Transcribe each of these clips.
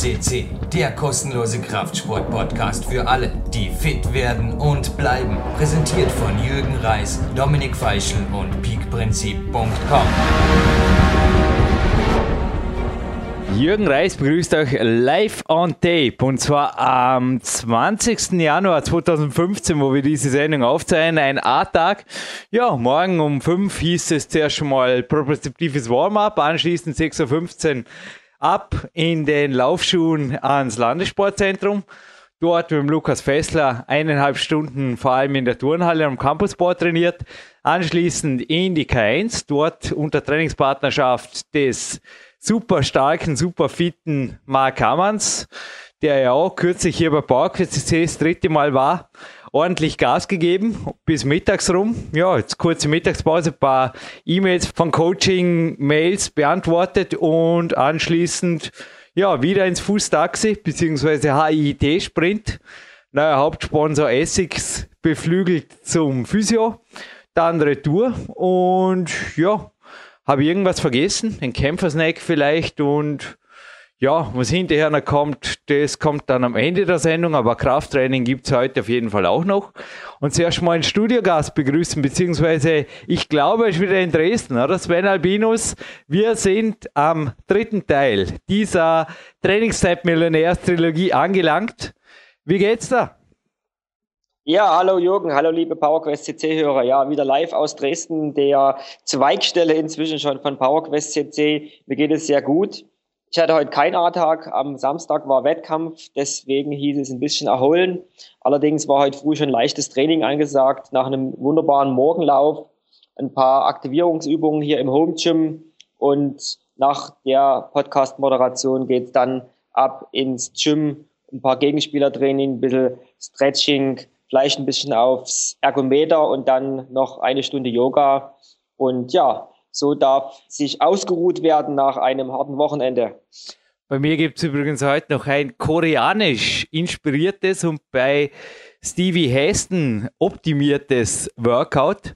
CC, der kostenlose Kraftsport-Podcast für alle, die fit werden und bleiben. Präsentiert von Jürgen Reis, Dominik Feischl und peakprinzip.com. Jürgen Reis begrüßt euch live on tape und zwar am 20. Januar 2015, wo wir diese Sendung aufzeichnen, ein A-Tag. Ja, morgen um 5 hieß es zuerst schon mal propriozeptives Warm-up, anschließend 6.15 Uhr ab in den Laufschuhen ans Landessportzentrum. Dort mit dem Lukas Fessler eineinhalb Stunden vor allem in der Turnhalle am Campusboard trainiert. Anschließend in die K1, dort unter Trainingspartnerschaft des super starken, super fitten Mark Hammanns, der ja auch kürzlich hier bei CC das dritte Mal war, ordentlich Gas gegeben bis mittags rum. Ja, jetzt kurze Mittagspause, paar E-Mails von Coaching-Mails beantwortet und anschließend ja wieder ins Fußtaxi bzw. HIIT Sprint. Neuer Hauptsponsor Essex beflügelt zum Physio, dann Retour und ja, habe irgendwas vergessen? Ein Kämpfersnack vielleicht und ja, was hinterher noch kommt, das kommt dann am Ende der Sendung, aber Krafttraining gibt es heute auf jeden Fall auch noch. Und zuerst mal einen Studiogast begrüßen, beziehungsweise ich glaube, er ist wieder in Dresden, oder Sven Albinus? Wir sind am dritten Teil dieser Trainingszeit-Millionärs-Trilogie angelangt. Wie geht's da? Ja, hallo Jürgen, hallo liebe PowerQuest CC-Hörer. Ja, wieder live aus Dresden, der Zweigstelle inzwischen schon von PowerQuest CC. Mir geht es sehr gut. Ich hatte heute keinen A-Tag. Am Samstag war Wettkampf, deswegen hieß es ein bisschen erholen. Allerdings war heute früh schon leichtes Training angesagt, nach einem wunderbaren Morgenlauf, ein paar Aktivierungsübungen hier im Home Gym und nach der Podcast-Moderation geht es dann ab ins Gym, ein paar Gegenspielertraining, ein bisschen Stretching, vielleicht ein bisschen aufs Ergometer und dann noch eine Stunde Yoga. Und ja, so darf sich ausgeruht werden nach einem harten Wochenende. Bei mir gibt es übrigens heute noch ein koreanisch inspiriertes und bei Stevie Heston optimiertes Workout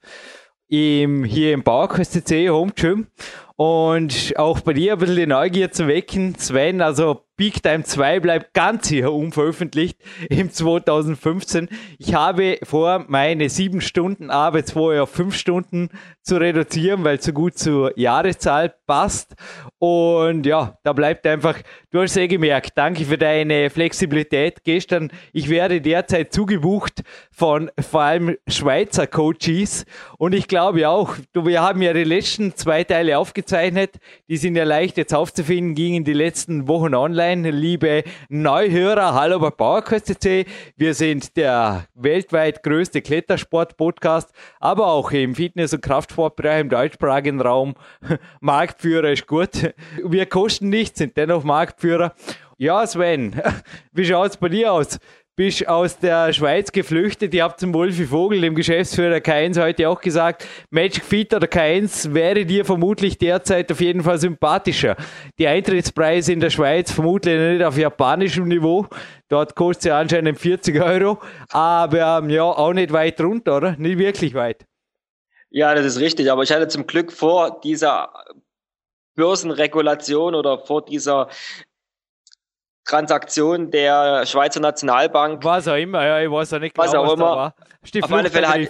im, hier im Bauerquest CC Home Gym. Und auch bei dir ein bisschen die Neugier zu wecken, Sven, also Peak Time 2 bleibt ganz sicher unveröffentlicht im 2015. Ich habe vor, meine sieben Stunden Arbeitswoche auf fünf Stunden zu reduzieren, weil es so gut zur Jahreszahl passt. Und ja, da bleibt einfach, du hast eh gemerkt, danke für deine Flexibilität gestern. Ich werde derzeit zugebucht von vor allem Schweizer Coaches. Und ich glaube auch, wir haben ja die letzten zwei Teile aufgezeichnet. Die sind ja leicht jetzt aufzufinden, gingen die letzten Wochen online online, liebe Neuhörer. Hallo bei PowerQuest.cc. Wir sind der weltweit größte Klettersport-Podcast, aber auch im Fitness- und Kraftsportbereich im deutschsprachigen Raum. Marktführer ist gut. Wir kosten nichts, sind dennoch Marktführer. Ja, Sven, wie schaut es bei dir aus? Bist aus der Schweiz geflüchtet. Ich habe zum Wolfi Vogel, dem Geschäftsführer K1, heute auch gesagt, Magic Fit oder K1 wäre dir vermutlich derzeit auf jeden Fall sympathischer. Die Eintrittspreise in der Schweiz vermutlich nicht auf japanischem Niveau. Dort kostet sie anscheinend 40 Euro, aber ähm, ja, auch nicht weit runter, oder? Nicht wirklich weit. Ja, das ist richtig. Aber ich hatte zum Glück vor dieser Börsenregulation oder vor dieser Transaktion der Schweizer Nationalbank. Was auch immer, ja, ich weiß auch nicht genau, was, auch was immer. da war. Auf alle Fälle hat,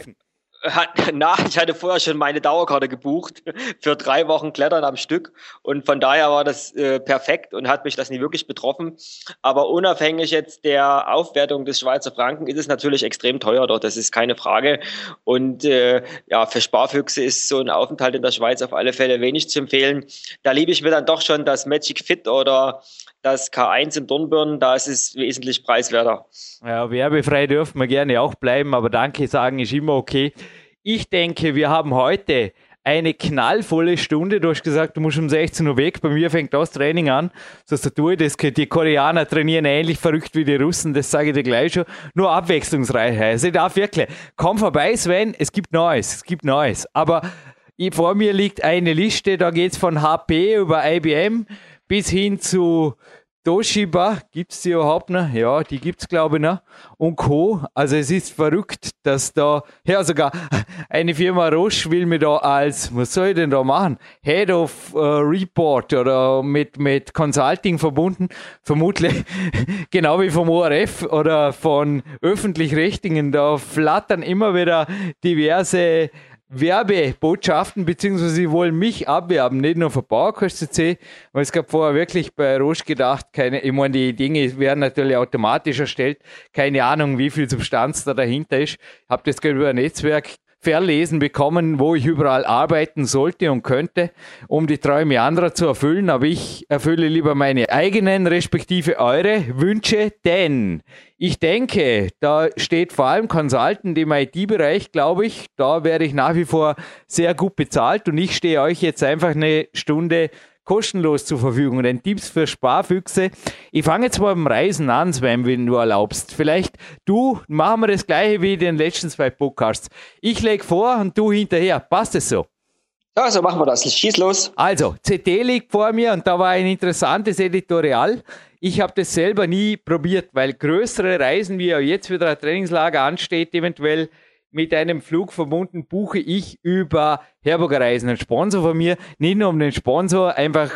hat, na, ich hatte vorher schon meine Dauerkarte gebucht für drei Wochen Klettern am Stück und von daher war das äh, perfekt und hat mich das nie wirklich betroffen. Aber unabhängig jetzt der Aufwertung des Schweizer Franken ist es natürlich extrem teuer dort, das ist keine Frage. Und äh, ja, für Sparfüchse ist so ein Aufenthalt in der Schweiz auf alle Fälle wenig zu empfehlen. Da liebe ich mir dann doch schon das Magic Fit oder das K1 in Dornbirn, da ist es wesentlich preiswerter. Ja, werbefrei dürfen wir gerne auch bleiben, aber danke sagen ist immer okay. Ich denke, wir haben heute eine knallvolle Stunde. Du hast gesagt, du musst um 16 Uhr weg. Bei mir fängt das Training an. So ist tue das. Die Koreaner trainieren ähnlich verrückt wie die Russen. Das sage ich dir gleich schon. Nur abwechslungsreich. Also ich darf wirklich. Komm vorbei, Sven. Es gibt Neues. Es gibt Neues. Aber vor mir liegt eine Liste. Da geht es von HP über IBM bis hin zu Toshiba gibt es die überhaupt noch? Ja, die gibt es glaube ich noch. Und Co. Also es ist verrückt, dass da, ja sogar eine Firma Roche will mir da als, was soll ich denn da machen? Head of uh, Report oder mit, mit Consulting verbunden. Vermutlich genau wie vom ORF oder von öffentlich-rechtlichen. Da flattern immer wieder diverse Werbebotschaften, beziehungsweise sie wollen mich abwerben, nicht nur für CC, weil es gab vorher wirklich bei Roche gedacht, keine, ich meine, die Dinge werden natürlich automatisch erstellt, keine Ahnung, wie viel Substanz da dahinter ist. Ich habe das über ein Netzwerk verlesen bekommen, wo ich überall arbeiten sollte und könnte, um die Träume anderer zu erfüllen. Aber ich erfülle lieber meine eigenen, respektive eure Wünsche, denn ich denke, da steht vor allem Consultant im IT-Bereich, glaube ich. Da werde ich nach wie vor sehr gut bezahlt und ich stehe euch jetzt einfach eine Stunde kostenlos zur Verfügung. Denn Tipps für Sparfüchse. Ich fange jetzt mal beim Reisen an, Sven, wenn du erlaubst. Vielleicht du, machen wir das gleiche wie in den letzten zwei Podcasts. Ich lege vor und du hinterher. Passt es so? Ja, so machen wir das. Schieß los. Also, CT liegt vor mir und da war ein interessantes Editorial. Ich habe das selber nie probiert, weil größere Reisen, wie ja jetzt wieder ein Trainingslager ansteht, eventuell mit einem Flug verbunden, buche ich über Herburger Reisen, ein Sponsor von mir, nicht nur um den Sponsor einfach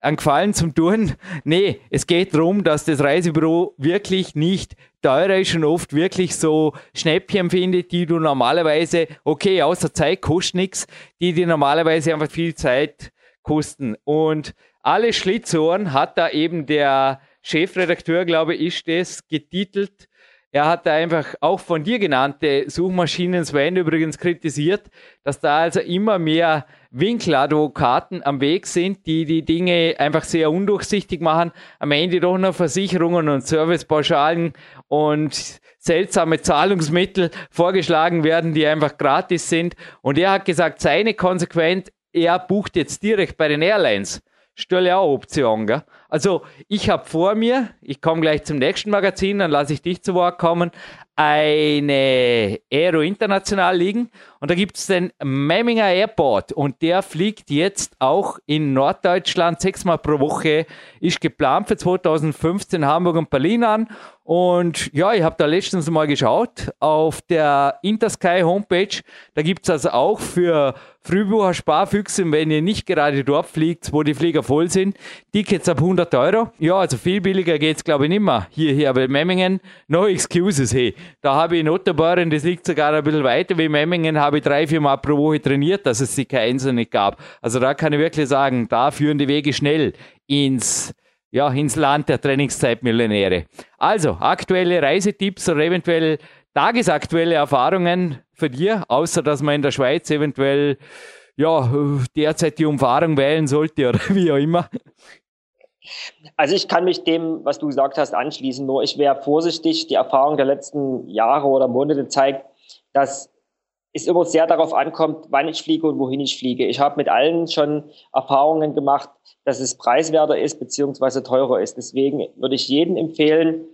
einen Gefallen zum tun. Nee, es geht darum, dass das Reisebüro wirklich nicht teurer ist und oft wirklich so Schnäppchen findet, die du normalerweise, okay, außer Zeit kostet nichts, die dir normalerweise einfach viel Zeit kosten. Und alle Schlitzohren hat da eben der Chefredakteur, glaube ich, ist das getitelt, er hat da einfach auch von dir genannte Suchmaschinen Sven übrigens kritisiert, dass da also immer mehr Winkeladvokaten am Weg sind, die die Dinge einfach sehr undurchsichtig machen, am Ende doch noch Versicherungen und Servicepauschalen und seltsame Zahlungsmittel vorgeschlagen werden, die einfach gratis sind. Und er hat gesagt, seine Konsequenz, er bucht jetzt direkt bei den Airlines. Stelle auch Option, gell? Also ich habe vor mir, ich komme gleich zum nächsten Magazin, dann lasse ich dich zu Wort kommen, eine Aero International liegen. Und da gibt es den Memminger Airport und der fliegt jetzt auch in Norddeutschland sechsmal pro Woche, ist geplant für 2015 Hamburg und Berlin an und ja, ich habe da letztens mal geschaut auf der Intersky Homepage, da gibt es also auch für Frühbucher Sparfüchse, wenn ihr nicht gerade dort fliegt, wo die Flieger voll sind, Tickets ab 100 Euro. Ja, also viel billiger geht's glaube ich nicht mehr. Hierher bei Memmingen, no excuses, hey. Da habe ich in Otterborn, das liegt sogar ein bisschen weiter wie Memmingen, habe ich drei, vier Mal pro Woche trainiert, dass es die kein nicht gab. Also da kann ich wirklich sagen, da führen die Wege schnell ins ja, ins Land der Trainingszeitmillionäre. Also, aktuelle Reisetipps oder eventuell tagesaktuelle Erfahrungen für dir, außer dass man in der Schweiz eventuell ja, derzeit die Umfahrung wählen sollte oder wie auch immer? Also ich kann mich dem, was du gesagt hast, anschließen. Nur ich wäre vorsichtig. Die Erfahrung der letzten Jahre oder Monate zeigt, dass es immer sehr darauf ankommt, wann ich fliege und wohin ich fliege. Ich habe mit allen schon Erfahrungen gemacht, dass es preiswerter ist beziehungsweise teurer ist. Deswegen würde ich jedem empfehlen,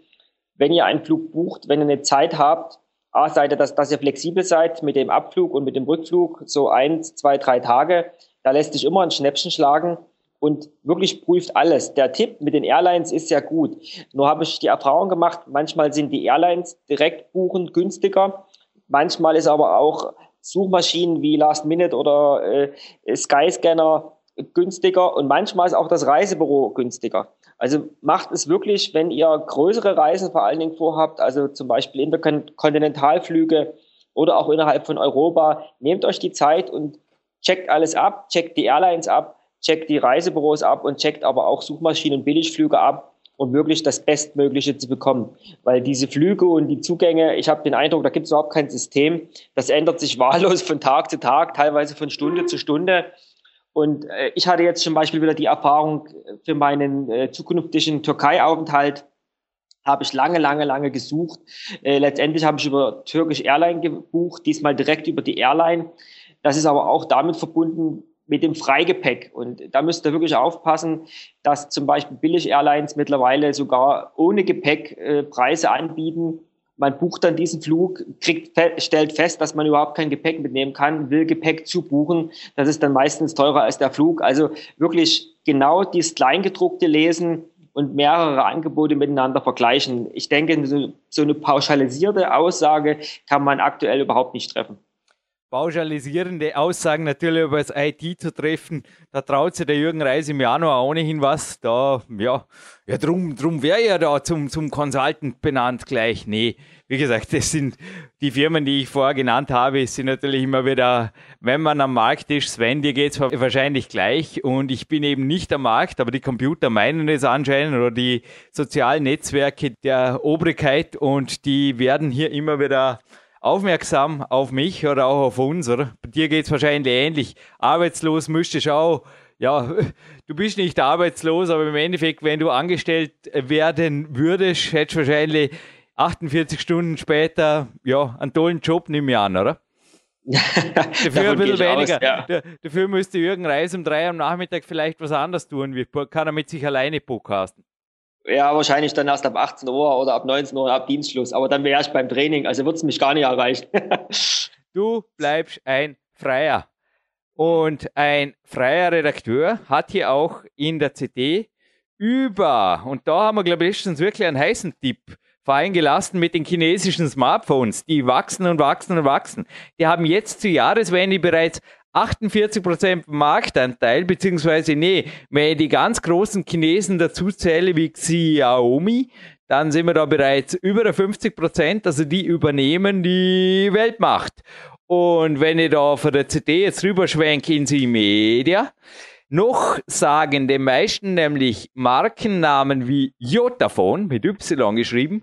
wenn ihr einen Flug bucht, wenn ihr eine Zeit habt, A, seid ihr, dass, dass ihr flexibel seid mit dem Abflug und mit dem Rückflug, so eins, zwei, drei Tage. Da lässt sich immer ein Schnäppchen schlagen und wirklich prüft alles. Der Tipp mit den Airlines ist ja gut. Nur habe ich die Erfahrung gemacht, manchmal sind die Airlines direkt buchen günstiger. Manchmal ist aber auch Suchmaschinen wie Last Minute oder äh, Skyscanner günstiger und manchmal ist auch das Reisebüro günstiger. Also macht es wirklich, wenn ihr größere Reisen vor allen Dingen vorhabt, also zum Beispiel Interkontinentalflüge oder auch innerhalb von Europa, nehmt euch die Zeit und checkt alles ab, checkt die Airlines ab, checkt die Reisebüros ab und checkt aber auch Suchmaschinen Billigflüge ab, um wirklich das Bestmögliche zu bekommen. Weil diese Flüge und die Zugänge, ich habe den Eindruck, da gibt es überhaupt kein System. Das ändert sich wahllos von Tag zu Tag, teilweise von Stunde zu Stunde. Und äh, ich hatte jetzt zum Beispiel wieder die Erfahrung für meinen äh, zukünftigen Türkei-Aufenthalt, habe ich lange, lange, lange gesucht. Äh, letztendlich habe ich über Turkish Airline gebucht, diesmal direkt über die Airline. Das ist aber auch damit verbunden mit dem Freigepäck. Und da müsst ihr wirklich aufpassen, dass zum Beispiel Billig-Airlines mittlerweile sogar ohne Gepäck äh, Preise anbieten, man bucht dann diesen Flug, kriegt, stellt fest, dass man überhaupt kein Gepäck mitnehmen kann, will Gepäck zubuchen. Das ist dann meistens teurer als der Flug. Also wirklich genau dieses Kleingedruckte lesen und mehrere Angebote miteinander vergleichen. Ich denke, so eine pauschalisierte Aussage kann man aktuell überhaupt nicht treffen pauschalisierende Aussagen natürlich über das IT zu treffen. Da traut sich der Jürgen Reis im Januar ohnehin was. Da, ja, ja drum, drum wäre er da zum, zum Consultant benannt gleich. Nee, wie gesagt, das sind die Firmen, die ich vorher genannt habe, sind natürlich immer wieder, wenn man am Markt ist, Sven, dir geht's wahrscheinlich gleich und ich bin eben nicht am Markt, aber die Computer meinen es anscheinend oder die sozialen Netzwerke der Obrigkeit und die werden hier immer wieder aufmerksam auf mich oder auch auf uns, oder? Bei dir geht es wahrscheinlich ähnlich. Arbeitslos müsstest du auch, ja, du bist nicht arbeitslos, aber im Endeffekt, wenn du angestellt werden würdest, hättest du wahrscheinlich 48 Stunden später, ja, einen tollen Job, nimm ich an, oder? dafür ein bisschen weniger. Aus, ja. Dafür müsste Jürgen Reis um drei am Nachmittag vielleicht was anderes tun. Wie kann er mit sich alleine podcasten? Ja, wahrscheinlich dann erst ab 18 Uhr oder ab 19 Uhr ab Dienstschluss. Aber dann wäre ich beim Training, also wird es mich gar nicht erreichen. du bleibst ein Freier. Und ein freier Redakteur hat hier auch in der CD über, und da haben wir, glaube ich, letztens wirklich einen heißen Tipp fallen gelassen mit den chinesischen Smartphones. Die wachsen und wachsen und wachsen. Die haben jetzt zu Jahreswende bereits 48% Marktanteil, beziehungsweise nee, wenn ich die ganz großen Chinesen dazu zähle wie Xiaomi, dann sind wir da bereits über 50%, also die übernehmen die Weltmacht. Und wenn ich da von der CD jetzt rüberschwenke in die Media, noch sagen die meisten nämlich Markennamen wie Jotaphone mit Y geschrieben,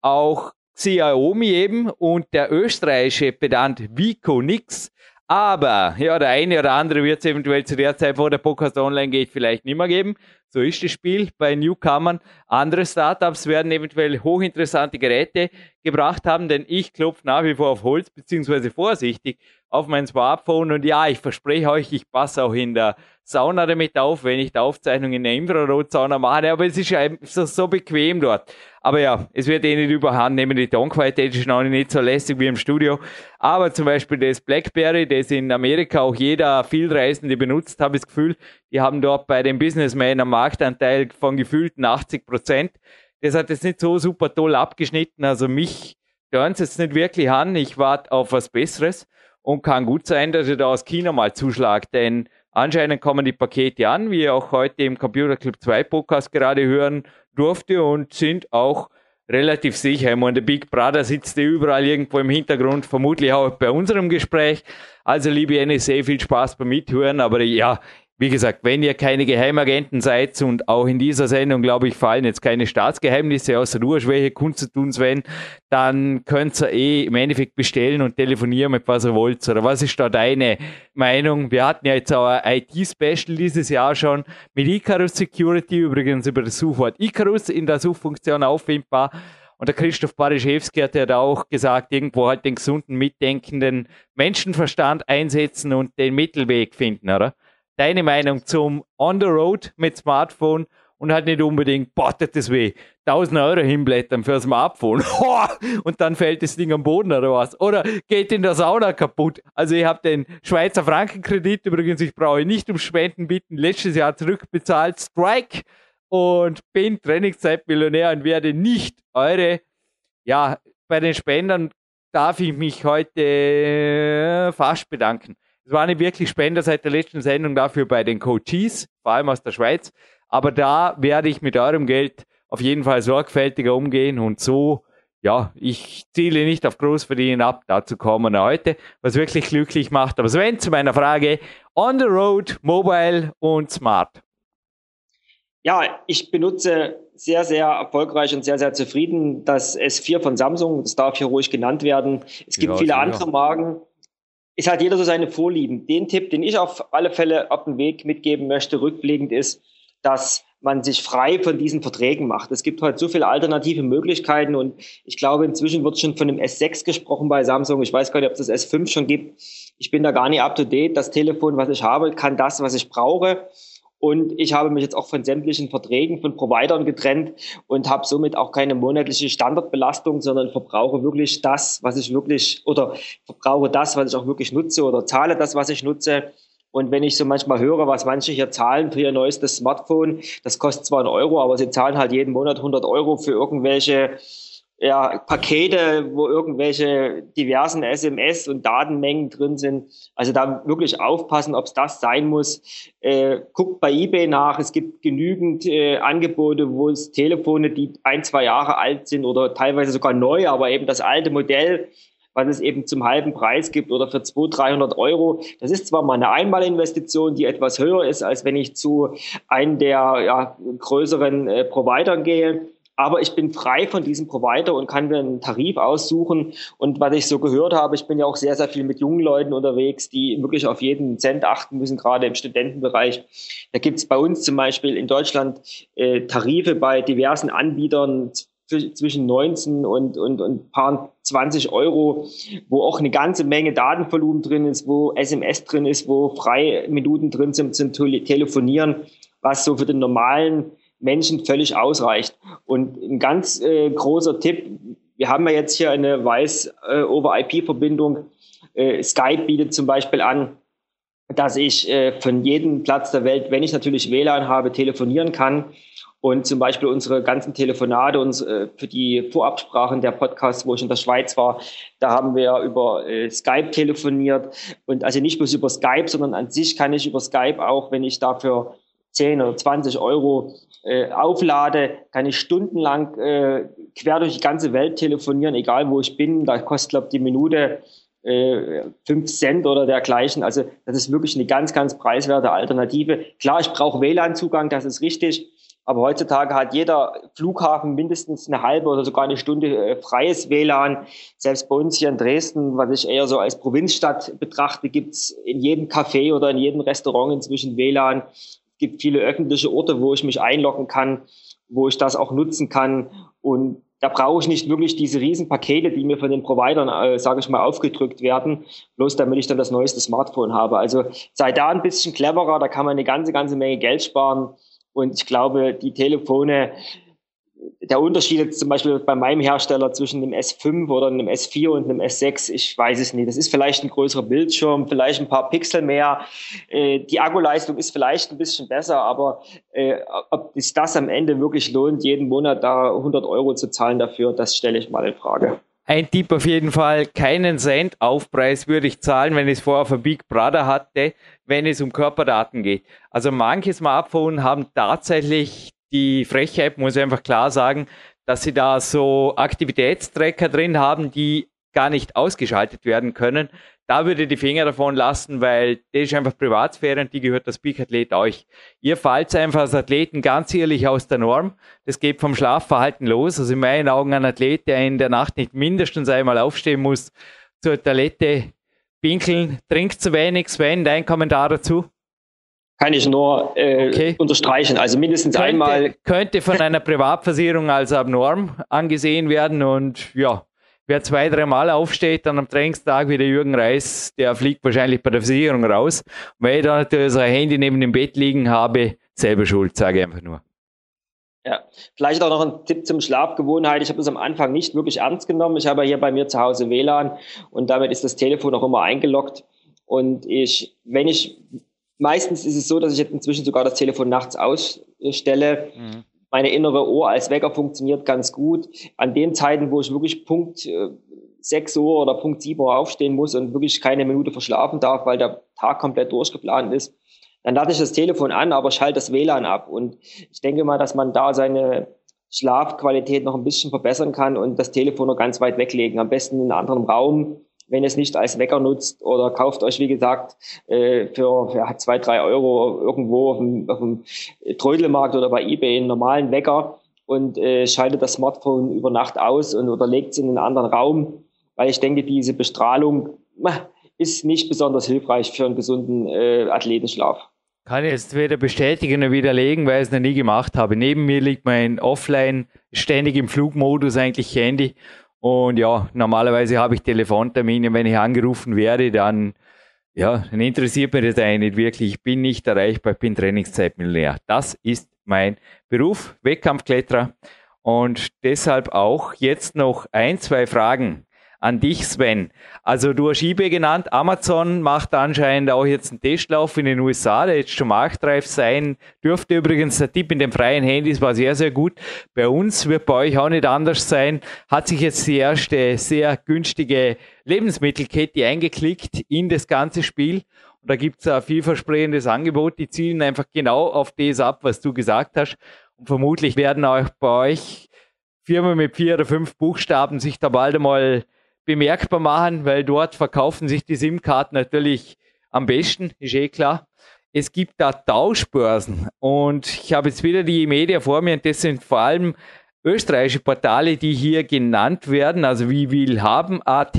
auch Xiaomi eben und der österreichische Pedant Vico Nix aber, ja, der eine oder andere wird es eventuell zu der Zeit, wo der Podcast online geht, vielleicht nicht mehr geben. So ist das Spiel bei Newcomern. Andere Startups werden eventuell hochinteressante Geräte gebracht haben, denn ich klopfe nach wie vor auf Holz, beziehungsweise vorsichtig auf mein Smartphone. Und ja, ich verspreche euch, ich passe auch in der Sauna damit auf, wenn ich die Aufzeichnung in der Infrarotsauna mache. Aber es ist einfach so bequem dort. Aber ja, es wird eh nicht überhand nehmen. Die Tonqualität ist noch nicht so lässig wie im Studio. Aber zum Beispiel das Blackberry, das in Amerika auch jeder Vielreisende benutzt, habe ich das Gefühl, die haben dort bei den Businessmen einen Marktanteil von gefühlten 80 Prozent. Das hat jetzt nicht so super toll abgeschnitten. Also mich hören es jetzt nicht wirklich an. Ich warte auf was Besseres. Und kann gut sein, dass ich da aus China mal zuschlage, denn anscheinend kommen die Pakete an, wie ihr auch heute im Computer Club 2 Podcast gerade hören durfte und sind auch relativ sicher. Ich meine, der Big Brother sitzt überall irgendwo im Hintergrund, vermutlich auch bei unserem Gespräch. Also, liebe NSA, viel Spaß beim Mithören. Aber ja, wie gesagt, wenn ihr keine Geheimagenten seid und auch in dieser Sendung, glaube ich, fallen jetzt keine Staatsgeheimnisse du hast welche Kunst zu tun, Sven, dann könnt ihr eh im Endeffekt bestellen und telefonieren mit was ihr wollt. Oder was ist da deine Meinung? Wir hatten ja jetzt auch ein IT-Special dieses Jahr schon mit Icarus Security, übrigens über das Suchwort Icarus in der Suchfunktion auffindbar. Und der Christoph Barischewski hat ja auch gesagt, irgendwo halt den gesunden, mitdenkenden Menschenverstand einsetzen und den Mittelweg finden, oder? Deine Meinung zum On the Road mit Smartphone und halt nicht unbedingt, boah, das weh, 1000 Euro hinblättern für ein Smartphone und dann fällt das Ding am Boden oder was. Oder geht in der Sauna kaputt. Also ich habe den Schweizer Frankenkredit, übrigens, ich brauche nicht um Spenden bitten, letztes Jahr zurückbezahlt, Strike und bin Trainingszeitmillionär und werde nicht eure, ja, bei den Spendern darf ich mich heute äh, fast bedanken. Es war nicht wirklich Spender seit der letzten Sendung dafür bei den Coaches, vor allem aus der Schweiz. Aber da werde ich mit eurem Geld auf jeden Fall sorgfältiger umgehen und so, ja, ich ziele nicht auf Großverdienen ab, dazu kommen wir heute, was wirklich glücklich macht. Aber Sven, zu meiner Frage, on the road, mobile und smart. Ja, ich benutze sehr, sehr erfolgreich und sehr, sehr zufrieden das S4 von Samsung. Das darf hier ruhig genannt werden. Es gibt ja, viele andere Marken ist halt jeder so seine Vorlieben. Den Tipp, den ich auf alle Fälle auf den Weg mitgeben möchte, rückblickend ist, dass man sich frei von diesen Verträgen macht. Es gibt heute so viele alternative Möglichkeiten und ich glaube, inzwischen wird schon von dem S6 gesprochen bei Samsung. Ich weiß gar nicht, ob es das S5 schon gibt. Ich bin da gar nicht up to date. Das Telefon, was ich habe, kann das, was ich brauche. Und ich habe mich jetzt auch von sämtlichen Verträgen von Providern getrennt und habe somit auch keine monatliche Standardbelastung, sondern verbrauche wirklich das, was ich wirklich, oder verbrauche das, was ich auch wirklich nutze oder zahle das, was ich nutze. Und wenn ich so manchmal höre, was manche hier zahlen für ihr neuestes Smartphone, das kostet zwar einen Euro, aber sie zahlen halt jeden Monat 100 Euro für irgendwelche ja, Pakete, wo irgendwelche diversen SMS und Datenmengen drin sind. Also da wirklich aufpassen, ob es das sein muss. Äh, guckt bei eBay nach. Es gibt genügend äh, Angebote, wo es Telefone, die ein, zwei Jahre alt sind oder teilweise sogar neu, aber eben das alte Modell was es eben zum halben Preis gibt oder für 200, 300 Euro. Das ist zwar mal eine Einmalinvestition, die etwas höher ist, als wenn ich zu einem der ja, größeren äh, Provider gehe. Aber ich bin frei von diesem Provider und kann mir einen Tarif aussuchen. Und was ich so gehört habe, ich bin ja auch sehr, sehr viel mit jungen Leuten unterwegs, die wirklich auf jeden Cent achten müssen, gerade im Studentenbereich. Da gibt es bei uns zum Beispiel in Deutschland äh, Tarife bei diversen Anbietern zwischen 19 und, und, und paar 20 Euro, wo auch eine ganze Menge Datenvolumen drin ist, wo SMS drin ist, wo freie Minuten drin sind zum Telefonieren, was so für den normalen Menschen völlig ausreicht. Und ein ganz äh, großer Tipp, wir haben ja jetzt hier eine Voice-over-IP-Verbindung. Äh, äh, Skype bietet zum Beispiel an, dass ich äh, von jedem Platz der Welt, wenn ich natürlich WLAN habe, telefonieren kann. Und zum Beispiel unsere ganzen Telefonate uns, äh, für die Vorabsprachen der Podcasts, wo ich in der Schweiz war, da haben wir über äh, Skype telefoniert. Und also nicht bloß über Skype, sondern an sich kann ich über Skype auch, wenn ich dafür 10 oder 20 Euro äh, auflade, kann ich stundenlang äh, quer durch die ganze Welt telefonieren, egal wo ich bin. Da kostet, glaube ich, die Minute äh, 5 Cent oder dergleichen. Also das ist wirklich eine ganz, ganz preiswerte Alternative. Klar, ich brauche WLAN-Zugang, das ist richtig. Aber heutzutage hat jeder Flughafen mindestens eine halbe oder sogar eine Stunde äh, freies WLAN. Selbst bei uns hier in Dresden, was ich eher so als Provinzstadt betrachte, gibt's in jedem Café oder in jedem Restaurant inzwischen WLAN. Gibt viele öffentliche Orte, wo ich mich einloggen kann, wo ich das auch nutzen kann. Und da brauche ich nicht wirklich diese Riesenpakete, die mir von den Providern, äh, sage ich mal, aufgedrückt werden, bloß damit ich dann das neueste Smartphone habe. Also sei da ein bisschen cleverer, da kann man eine ganze, ganze Menge Geld sparen. Und ich glaube, die Telefone, der Unterschied jetzt zum Beispiel bei meinem Hersteller zwischen einem S5 oder einem S4 und einem S6, ich weiß es nicht. Das ist vielleicht ein größerer Bildschirm, vielleicht ein paar Pixel mehr. Äh, die Akkuleistung ist vielleicht ein bisschen besser, aber äh, ob sich das am Ende wirklich lohnt, jeden Monat da 100 Euro zu zahlen dafür, das stelle ich mal in Frage. Ein Tipp auf jeden Fall, keinen Cent Aufpreis würde ich zahlen, wenn ich es vorher für Big Brother hatte, wenn es um Körperdaten geht. Also manche Smartphones haben tatsächlich die Frechheit, muss ich einfach klar sagen, dass sie da so Aktivitätstracker drin haben, die gar nicht ausgeschaltet werden können. Da würde ich die Finger davon lassen, weil das ist einfach Privatsphäre und die gehört das Peak-Athlet euch. Ihr fallt einfach als Athleten ganz ehrlich aus der Norm. Das geht vom Schlafverhalten los. Also in meinen Augen ein Athlet, der in der Nacht nicht mindestens einmal aufstehen muss, zur Toilette pinkeln, trinkt zu wenig. Sven, dein Kommentar dazu? Kann ich nur äh, okay. unterstreichen. Also mindestens könnte, einmal. Könnte von einer Privatversicherung als abnorm angesehen werden und ja, wer zwei, dreimal aufsteht, dann am Trainingstag wie der Jürgen Reis, der fliegt wahrscheinlich bei der Versicherung raus. Und wenn ich da natürlich sein Handy neben dem Bett liegen habe, selber schuld, sage ich einfach nur. Ja, vielleicht auch noch ein Tipp zum Schlafgewohnheit. Ich habe das am Anfang nicht wirklich ernst genommen. Ich habe hier bei mir zu Hause WLAN und damit ist das Telefon auch immer eingeloggt. Und ich, wenn ich, meistens ist es so, dass ich jetzt inzwischen sogar das Telefon nachts ausstelle. Mhm meine innere Ohr als Wecker funktioniert ganz gut. An den Zeiten, wo ich wirklich Punkt äh, 6 Uhr oder Punkt 7 Uhr aufstehen muss und wirklich keine Minute verschlafen darf, weil der Tag komplett durchgeplant ist, dann lade ich das Telefon an, aber schalte das WLAN ab. Und ich denke mal, dass man da seine Schlafqualität noch ein bisschen verbessern kann und das Telefon noch ganz weit weglegen. Am besten in einem anderen Raum, wenn ihr es nicht als Wecker nutzt oder kauft euch, wie gesagt, äh, für, zwei, drei Euro irgendwo auf dem, auf dem Trödelmarkt oder bei Ebay einen normalen Wecker und äh, schaltet das Smartphone über Nacht aus und oder legt es in einen anderen Raum, weil ich denke, diese Bestrahlung ist nicht besonders hilfreich für einen gesunden äh, Athletenschlaf. Kann ich jetzt weder bestätigen noch widerlegen, weil ich es noch nie gemacht habe. Neben mir liegt mein Offline, ständig im Flugmodus eigentlich Handy und ja, normalerweise habe ich Telefontermine. Wenn ich angerufen werde, dann, ja, dann interessiert mich das eigentlich nicht wirklich. Ich bin nicht erreichbar, ich bin Trainingszeitmillionär. Das ist mein Beruf, Wettkampfkletterer. Und deshalb auch jetzt noch ein, zwei Fragen an dich, Sven. Also du hast eBay genannt, Amazon macht anscheinend auch jetzt einen Testlauf in den USA, der jetzt schon marktreif sein dürfte. Übrigens, der Tipp in den freien Handys war sehr, sehr gut. Bei uns wird bei euch auch nicht anders sein. Hat sich jetzt die erste sehr günstige Lebensmittelkette eingeklickt in das ganze Spiel. Und da gibt es ein vielversprechendes Angebot. Die zielen einfach genau auf das ab, was du gesagt hast. Und vermutlich werden auch bei euch Firmen mit vier oder fünf Buchstaben sich da bald einmal bemerkbar machen, weil dort verkaufen sich die SIM-Karten natürlich am besten, ist eh klar. Es gibt da Tauschbörsen und ich habe jetzt wieder die Media vor mir und das sind vor allem österreichische Portale, die hier genannt werden, also wie willhaben.at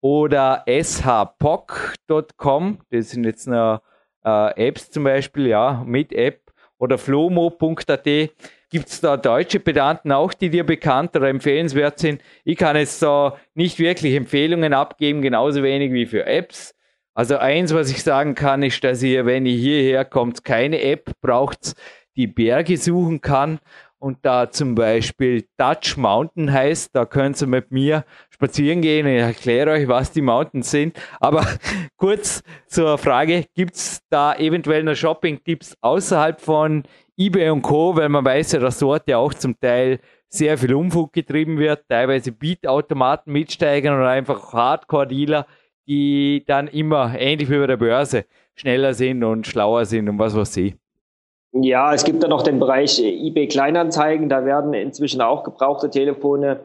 oder shpoc.com, das sind jetzt noch äh, Apps zum Beispiel, ja, mit App oder flomo.at. Gibt es da deutsche Pedanten auch, die dir bekannt oder empfehlenswert sind? Ich kann jetzt da nicht wirklich Empfehlungen abgeben, genauso wenig wie für Apps. Also eins, was ich sagen kann, ist, dass ihr, wenn ihr hierher kommt, keine App braucht, die Berge suchen kann und da zum Beispiel Dutch Mountain heißt, da könnt ihr mit mir spazieren gehen. Ich erkläre euch, was die Mountains sind. Aber kurz zur Frage, gibt es da eventuell noch Shopping-Tipps außerhalb von eBay und Co., weil man weiß ja, dass dort ja auch zum Teil sehr viel Umfug getrieben wird, teilweise Beat-Automaten mitsteigern oder einfach Hardcore-Dealer, die dann immer ähnlich wie bei der Börse schneller sind und schlauer sind und was weiß ich. Ja, es gibt da noch den Bereich eBay Kleinanzeigen. Da werden inzwischen auch gebrauchte Telefone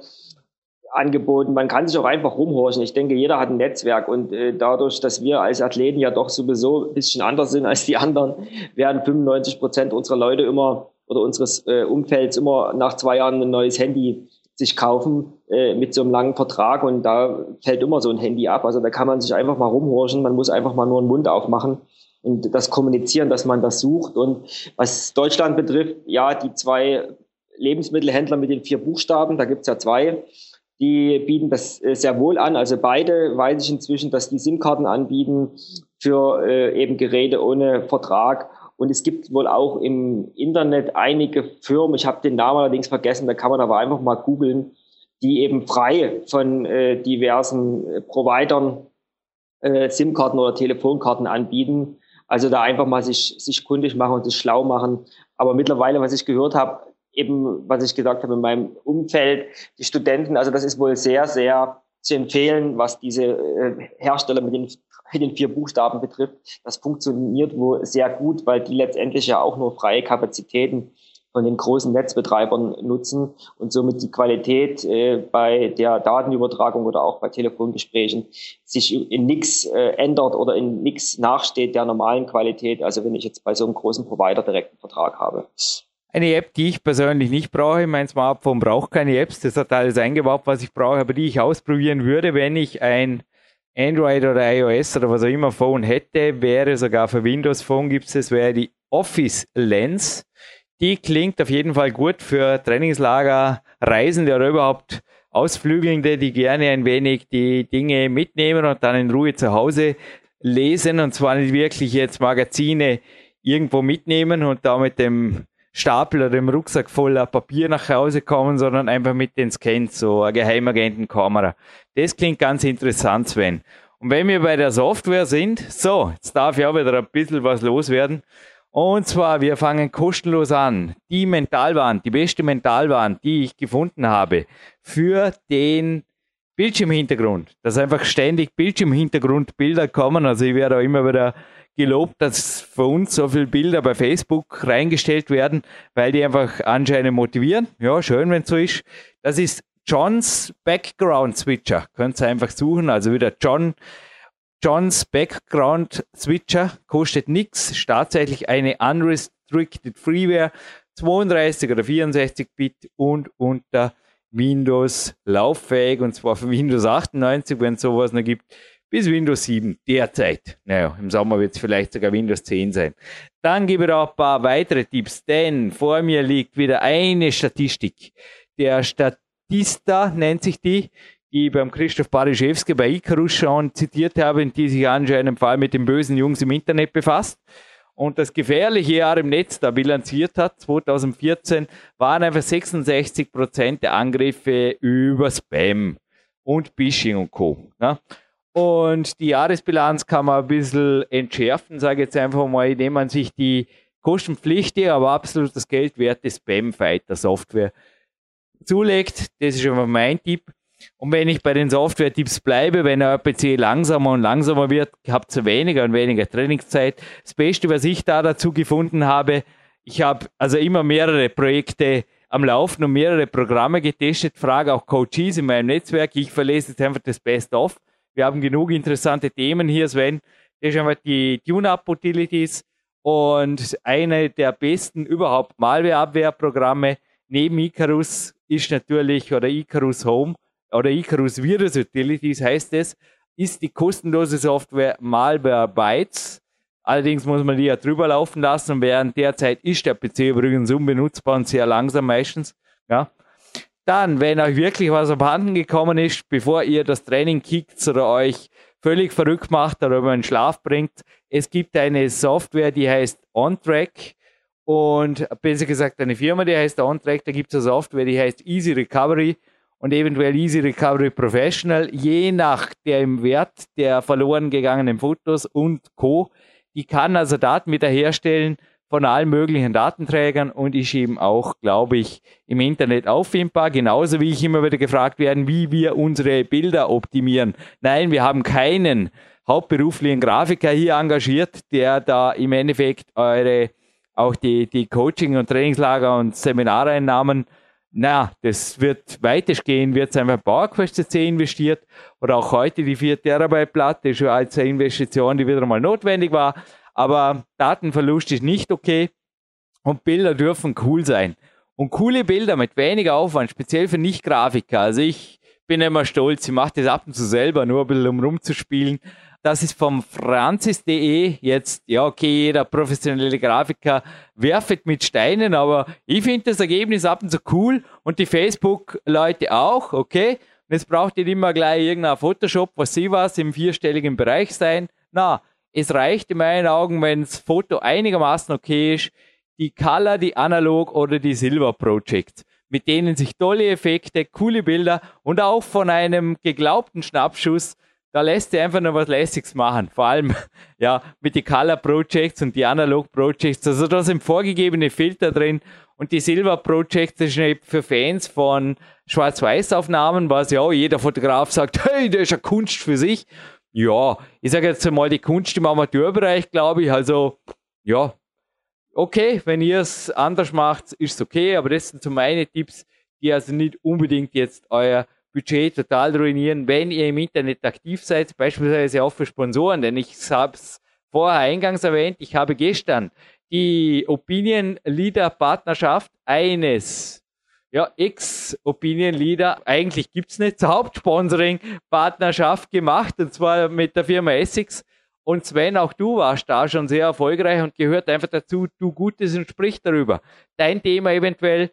angeboten. Man kann sich auch einfach rumhorchen. Ich denke, jeder hat ein Netzwerk und äh, dadurch, dass wir als Athleten ja doch sowieso ein bisschen anders sind als die anderen, werden 95 Prozent unserer Leute immer oder unseres äh, Umfelds immer nach zwei Jahren ein neues Handy sich kaufen äh, mit so einem langen Vertrag und da fällt immer so ein Handy ab. Also da kann man sich einfach mal rumhorchen. Man muss einfach mal nur den Mund aufmachen und das kommunizieren, dass man das sucht. Und was Deutschland betrifft, ja, die zwei Lebensmittelhändler mit den vier Buchstaben, da gibt's ja zwei, die bieten das äh, sehr wohl an. Also beide weiß ich inzwischen, dass die SIM-Karten anbieten für äh, eben Geräte ohne Vertrag. Und es gibt wohl auch im Internet einige Firmen, ich habe den Namen allerdings vergessen, da kann man aber einfach mal googeln, die eben frei von äh, diversen äh, Providern äh, SIM-Karten oder Telefonkarten anbieten. Also da einfach mal sich, sich kundig machen und sich schlau machen. Aber mittlerweile, was ich gehört habe, eben, was ich gesagt habe in meinem Umfeld, die Studenten, also das ist wohl sehr, sehr zu empfehlen, was diese äh, Hersteller mit den, mit den vier Buchstaben betrifft. Das funktioniert wohl sehr gut, weil die letztendlich ja auch nur freie Kapazitäten von den großen Netzbetreibern nutzen und somit die Qualität äh, bei der Datenübertragung oder auch bei Telefongesprächen sich in nichts äh, ändert oder in nichts nachsteht der normalen Qualität. Also wenn ich jetzt bei so einem großen Provider direkt einen Vertrag habe. Eine App, die ich persönlich nicht brauche, mein Smartphone braucht keine Apps, das hat alles eingebaut, was ich brauche, aber die ich ausprobieren würde, wenn ich ein Android oder iOS oder was auch immer Phone hätte, wäre sogar für Windows Phone gibt es, wäre die Office Lens. Die klingt auf jeden Fall gut für Trainingslager, Reisende oder überhaupt Ausflügelnde, die gerne ein wenig die Dinge mitnehmen und dann in Ruhe zu Hause lesen und zwar nicht wirklich jetzt Magazine irgendwo mitnehmen und da mit dem Stapel oder dem Rucksack voller Papier nach Hause kommen, sondern einfach mit den Scans, so eine Geheimagentenkamera. Das klingt ganz interessant, Sven. Und wenn wir bei der Software sind, so, jetzt darf ich auch wieder ein bisschen was loswerden. Und zwar, wir fangen kostenlos an. Die Mentalwand, die beste Mentalwand, die ich gefunden habe für den Bildschirmhintergrund, dass einfach ständig Bildschirmhintergrundbilder kommen. Also ich werde auch immer wieder gelobt, dass für uns so viele Bilder bei Facebook reingestellt werden, weil die einfach anscheinend motivieren. Ja, schön, wenn es so ist. Das ist Johns Background Switcher. Könnt ihr einfach suchen. Also wieder John Johns Background Switcher kostet nichts, ist tatsächlich eine Unrestricted Freeware, 32 oder 64 Bit und unter Windows lauffähig und zwar für Windows 98, wenn es sowas noch gibt, bis Windows 7 derzeit. Naja, im Sommer wird es vielleicht sogar Windows 10 sein. Dann gebe ich auch ein paar weitere Tipps, denn vor mir liegt wieder eine Statistik. Der Statista nennt sich die, die ich beim Christoph Bariszewski bei Icarus schon zitiert habe, die sich anscheinend vor allem mit den bösen Jungs im Internet befasst. Und das gefährliche Jahr im Netz da bilanziert hat, 2014, waren einfach 66 Prozent der Angriffe über Spam. und Bishing und Co. Ja. Und die Jahresbilanz kann man ein bisschen entschärfen, sage ich jetzt einfach mal, indem man sich die kostenpflichtige, aber absolut das Geld werte Spam-Fighter-Software zulegt. Das ist einfach mein Tipp. Und wenn ich bei den Software-Tipps bleibe, wenn der PC langsamer und langsamer wird, habt ihr weniger und weniger Trainingszeit. Das Beste, was ich da dazu gefunden habe, ich habe also immer mehrere Projekte am Laufen und mehrere Programme getestet, frage auch Coaches in meinem Netzwerk. Ich verlese jetzt einfach das Best-of. Wir haben genug interessante Themen hier, Sven. Das ist einfach die Tune-Up-Utilities und eine der besten überhaupt Malware-Abwehrprogramme neben Icarus ist natürlich, oder Icarus Home, oder Icarus Virus Utilities heißt es, ist die kostenlose Software Malware Bytes. Allerdings muss man die ja drüber laufen lassen während der Zeit ist der PC übrigens unbenutzbar und sehr langsam meistens. Ja. Dann, wenn euch wirklich was abhanden gekommen ist, bevor ihr das Training kickt oder euch völlig verrückt macht oder über den Schlaf bringt, es gibt eine Software, die heißt OnTrack und besser gesagt eine Firma, die heißt OnTrack. Da gibt es eine Software, die heißt Easy Recovery und eventuell Easy Recovery Professional, je nach dem Wert der verloren gegangenen Fotos und Co. Die kann also Daten wiederherstellen von allen möglichen Datenträgern und ist eben auch, glaube ich, im Internet auffindbar. Genauso wie ich immer wieder gefragt werde, wie wir unsere Bilder optimieren. Nein, wir haben keinen hauptberuflichen Grafiker hier engagiert, der da im Endeffekt eure auch die, die Coaching- und Trainingslager und Seminareinnahmen na, das wird weitestgehend, wird es einfach PowerQuest CC investiert oder auch heute die 4 Terabyte Platte, schon als Investition, die wieder mal notwendig war. Aber Datenverlust ist nicht okay und Bilder dürfen cool sein. Und coole Bilder mit weniger Aufwand, speziell für Nicht-Grafiker. Also ich bin immer stolz, ich mache das ab und zu selber, nur ein bisschen um rumzuspielen. Das ist vom Francis.de. Jetzt, ja, okay, jeder professionelle Grafiker werfet mit Steinen, aber ich finde das Ergebnis ab und zu cool und die Facebook-Leute auch, okay. Und jetzt braucht ihr immer gleich irgendein Photoshop, was sie was im vierstelligen Bereich sein. Na, es reicht in meinen Augen, wenn das Foto einigermaßen okay ist, die Color, die Analog oder die Silver Project, mit denen sich tolle Effekte, coole Bilder und auch von einem geglaubten Schnappschuss da lässt sich einfach noch was Lässiges machen. Vor allem, ja, mit den Color Projects und die Analog Projects. Also da sind vorgegebene Filter drin und die Silver Projects ist für Fans von Schwarz-Weiß-Aufnahmen, was ja jeder Fotograf sagt, hey, das ist ja Kunst für sich. Ja, ich sage jetzt mal die Kunst im Amateurbereich, glaube ich. Also, ja, okay, wenn ihr es anders macht, ist es okay, aber das sind so meine Tipps, die also nicht unbedingt jetzt euer Budget total ruinieren, wenn ihr im Internet aktiv seid, beispielsweise auch für Sponsoren, denn ich habe es vorher eingangs erwähnt, ich habe gestern die Opinion Leader Partnerschaft eines ja, Ex-Opinion Leader, eigentlich gibt's nicht, zur Hauptsponsoring-Partnerschaft gemacht, und zwar mit der Firma Essex. Und Sven, auch du warst da schon sehr erfolgreich und gehört einfach dazu, du Gutes und sprich darüber. Dein Thema eventuell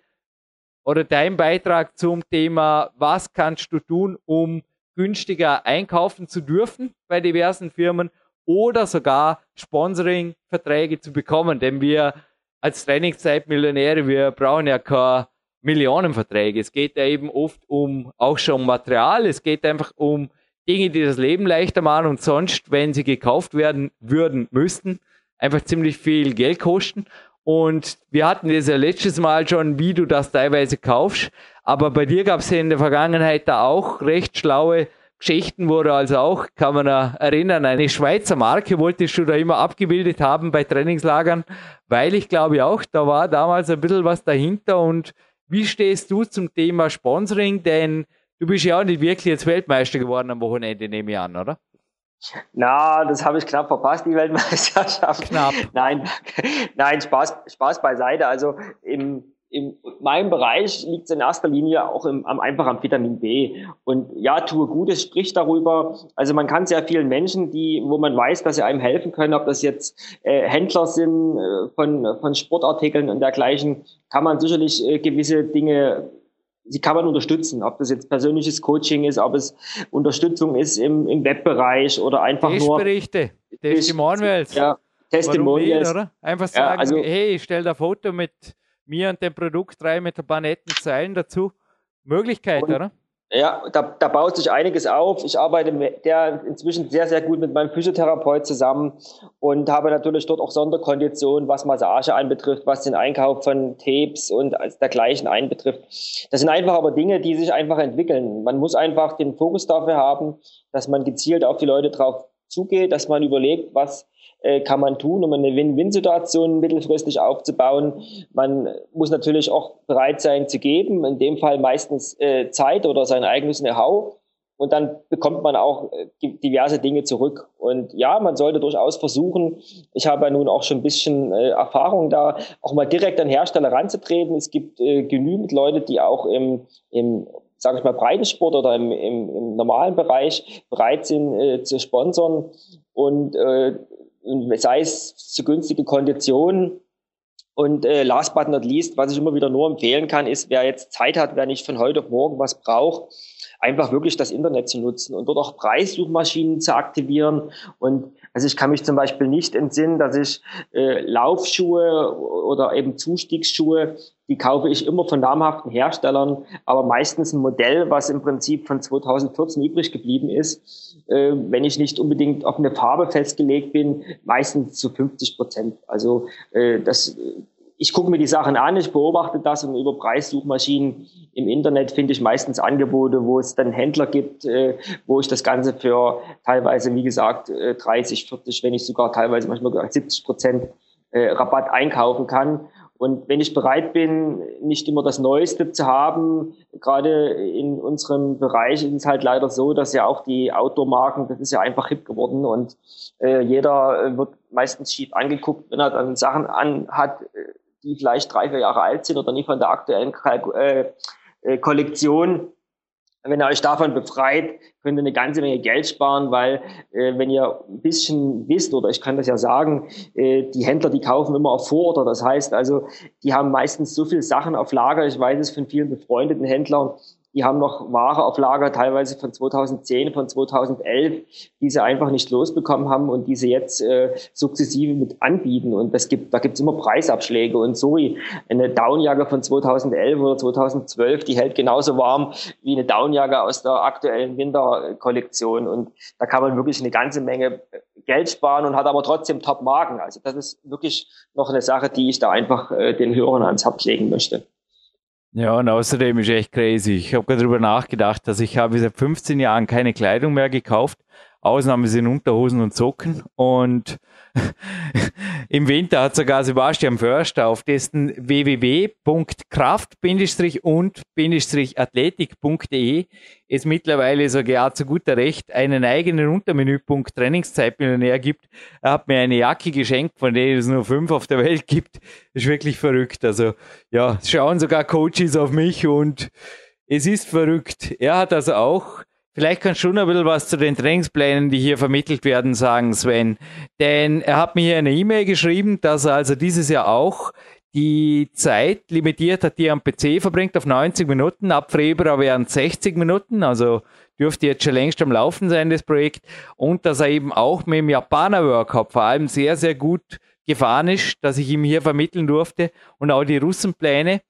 oder dein Beitrag zum Thema, was kannst du tun, um günstiger einkaufen zu dürfen bei diversen Firmen oder sogar Sponsoring-Verträge zu bekommen. Denn wir als Trainingszeitmillionäre, wir brauchen ja keine Millionenverträge. Es geht ja eben oft um auch schon Material. Es geht einfach um Dinge, die das Leben leichter machen und sonst, wenn sie gekauft werden würden, müssten, einfach ziemlich viel Geld kosten. Und wir hatten das ja letztes Mal schon, wie du das teilweise kaufst. Aber bei dir gab es ja in der Vergangenheit da auch recht schlaue Geschichten, wo du also auch, kann man erinnern, eine Schweizer Marke wolltest du da immer abgebildet haben bei Trainingslagern, weil ich glaube auch, da war damals ein bisschen was dahinter. Und wie stehst du zum Thema Sponsoring? Denn du bist ja auch nicht wirklich jetzt Weltmeister geworden am Wochenende, nehme ich an, oder? Na, das habe ich knapp verpasst, die Weltmeisterschaft. Knapp. Nein, nein, Spaß, Spaß beiseite. Also im, in meinem Bereich liegt es in erster Linie auch im, am, einfach am Vitamin B. Und ja, tue Gutes, sprich darüber. Also man kann sehr vielen Menschen, die, wo man weiß, dass sie einem helfen können, ob das jetzt äh, Händler sind äh, von, von Sportartikeln und dergleichen, kann man sicherlich äh, gewisse Dinge sie kann man unterstützen, ob das jetzt persönliches Coaching ist, ob es Unterstützung ist im, im Webbereich oder einfach Testberichte, nur Testimonials. Ja, Testimonials. oder? Einfach sagen, ja, also, hey, ich stelle da Foto mit mir und dem Produkt rein mit ein paar netten Zeilen dazu. Möglichkeit, und, oder? Ja, da, da baut sich einiges auf. Ich arbeite mit der inzwischen sehr, sehr gut mit meinem Physiotherapeut zusammen und habe natürlich dort auch Sonderkonditionen, was Massage anbetrifft, was den Einkauf von Tapes und dergleichen einbetrifft. Das sind einfach aber Dinge, die sich einfach entwickeln. Man muss einfach den Fokus dafür haben, dass man gezielt auf die Leute drauf zugeht, dass man überlegt, was äh, kann man tun, um eine Win-Win-Situation mittelfristig aufzubauen. Man muss natürlich auch bereit sein zu geben, in dem Fall meistens äh, Zeit oder sein eigenes Know-how. Und dann bekommt man auch äh, diverse Dinge zurück. Und ja, man sollte durchaus versuchen, ich habe ja nun auch schon ein bisschen äh, Erfahrung da, auch mal direkt an Hersteller ranzutreten. Es gibt äh, genügend Leute, die auch im, im sage ich mal, Breitensport oder im, im, im normalen Bereich bereit sind äh, zu sponsern. Und äh, sei es zu günstige Konditionen. Und äh, last but not least, was ich immer wieder nur empfehlen kann, ist, wer jetzt Zeit hat, wer nicht von heute auf morgen was braucht, einfach wirklich das Internet zu nutzen und dort auch Preissuchmaschinen zu aktivieren. Und also ich kann mich zum Beispiel nicht entsinnen, dass ich äh, Laufschuhe oder eben Zustiegsschuhe, die kaufe ich immer von namhaften Herstellern, aber meistens ein Modell, was im Prinzip von 2014 übrig geblieben ist, äh, wenn ich nicht unbedingt auf eine Farbe festgelegt bin, meistens zu 50 Prozent. Also äh, das ich gucke mir die Sachen an, ich beobachte das und über Preissuchmaschinen im Internet finde ich meistens Angebote, wo es dann Händler gibt, äh, wo ich das Ganze für teilweise, wie gesagt, äh, 30, 40, wenn nicht sogar teilweise manchmal 70 Prozent äh, Rabatt einkaufen kann. Und wenn ich bereit bin, nicht immer das Neueste zu haben, gerade in unserem Bereich ist es halt leider so, dass ja auch die Outdoor-Marken, das ist ja einfach hip geworden und äh, jeder wird meistens schief angeguckt, wenn er dann Sachen anhat, äh, die vielleicht drei, vier Jahre alt sind oder nicht von der aktuellen äh, äh, Kollektion. Wenn ihr euch davon befreit, könnt ihr eine ganze Menge Geld sparen, weil äh, wenn ihr ein bisschen wisst, oder ich kann das ja sagen, äh, die Händler, die kaufen immer auf Vororder. Das heißt also, die haben meistens so viele Sachen auf Lager. Ich weiß es von vielen befreundeten Händlern, die haben noch Ware auf Lager, teilweise von 2010, von 2011, die sie einfach nicht losbekommen haben und die sie jetzt äh, sukzessive mit anbieten. Und das gibt, da gibt's immer Preisabschläge. Und sorry, eine Downjacke von 2011 oder 2012, die hält genauso warm wie eine Downjacke aus der aktuellen Winterkollektion. Und da kann man wirklich eine ganze Menge Geld sparen und hat aber trotzdem Top-Marken. Also das ist wirklich noch eine Sache, die ich da einfach äh, den Hörern ans Herz legen möchte. Ja, und außerdem ist echt crazy. Ich habe gerade darüber nachgedacht, dass ich habe seit 15 Jahren keine Kleidung mehr gekauft. Ausnahme sind Unterhosen und Socken. Und im Winter hat sogar Sebastian Förster auf dessen www.kraft-und-athletik.de es mittlerweile sogar zu guter Recht einen eigenen Untermenüpunkt Trainingszeitmillionär gibt. Er hat mir eine Jacke geschenkt, von der es nur fünf auf der Welt gibt. Das ist wirklich verrückt. Also ja, schauen sogar Coaches auf mich und es ist verrückt. Er hat also auch Vielleicht kannst du noch ein bisschen was zu den Trainingsplänen, die hier vermittelt werden, sagen, Sven. Denn er hat mir hier eine E-Mail geschrieben, dass er also dieses Jahr auch die Zeit limitiert hat, die er am PC verbringt, auf 90 Minuten. Ab Februar wären 60 Minuten, also dürfte jetzt schon längst am Laufen sein, das Projekt. Und dass er eben auch mit dem Japaner-Workout vor allem sehr, sehr gut gefahren ist, dass ich ihm hier vermitteln durfte und auch die Russenpläne.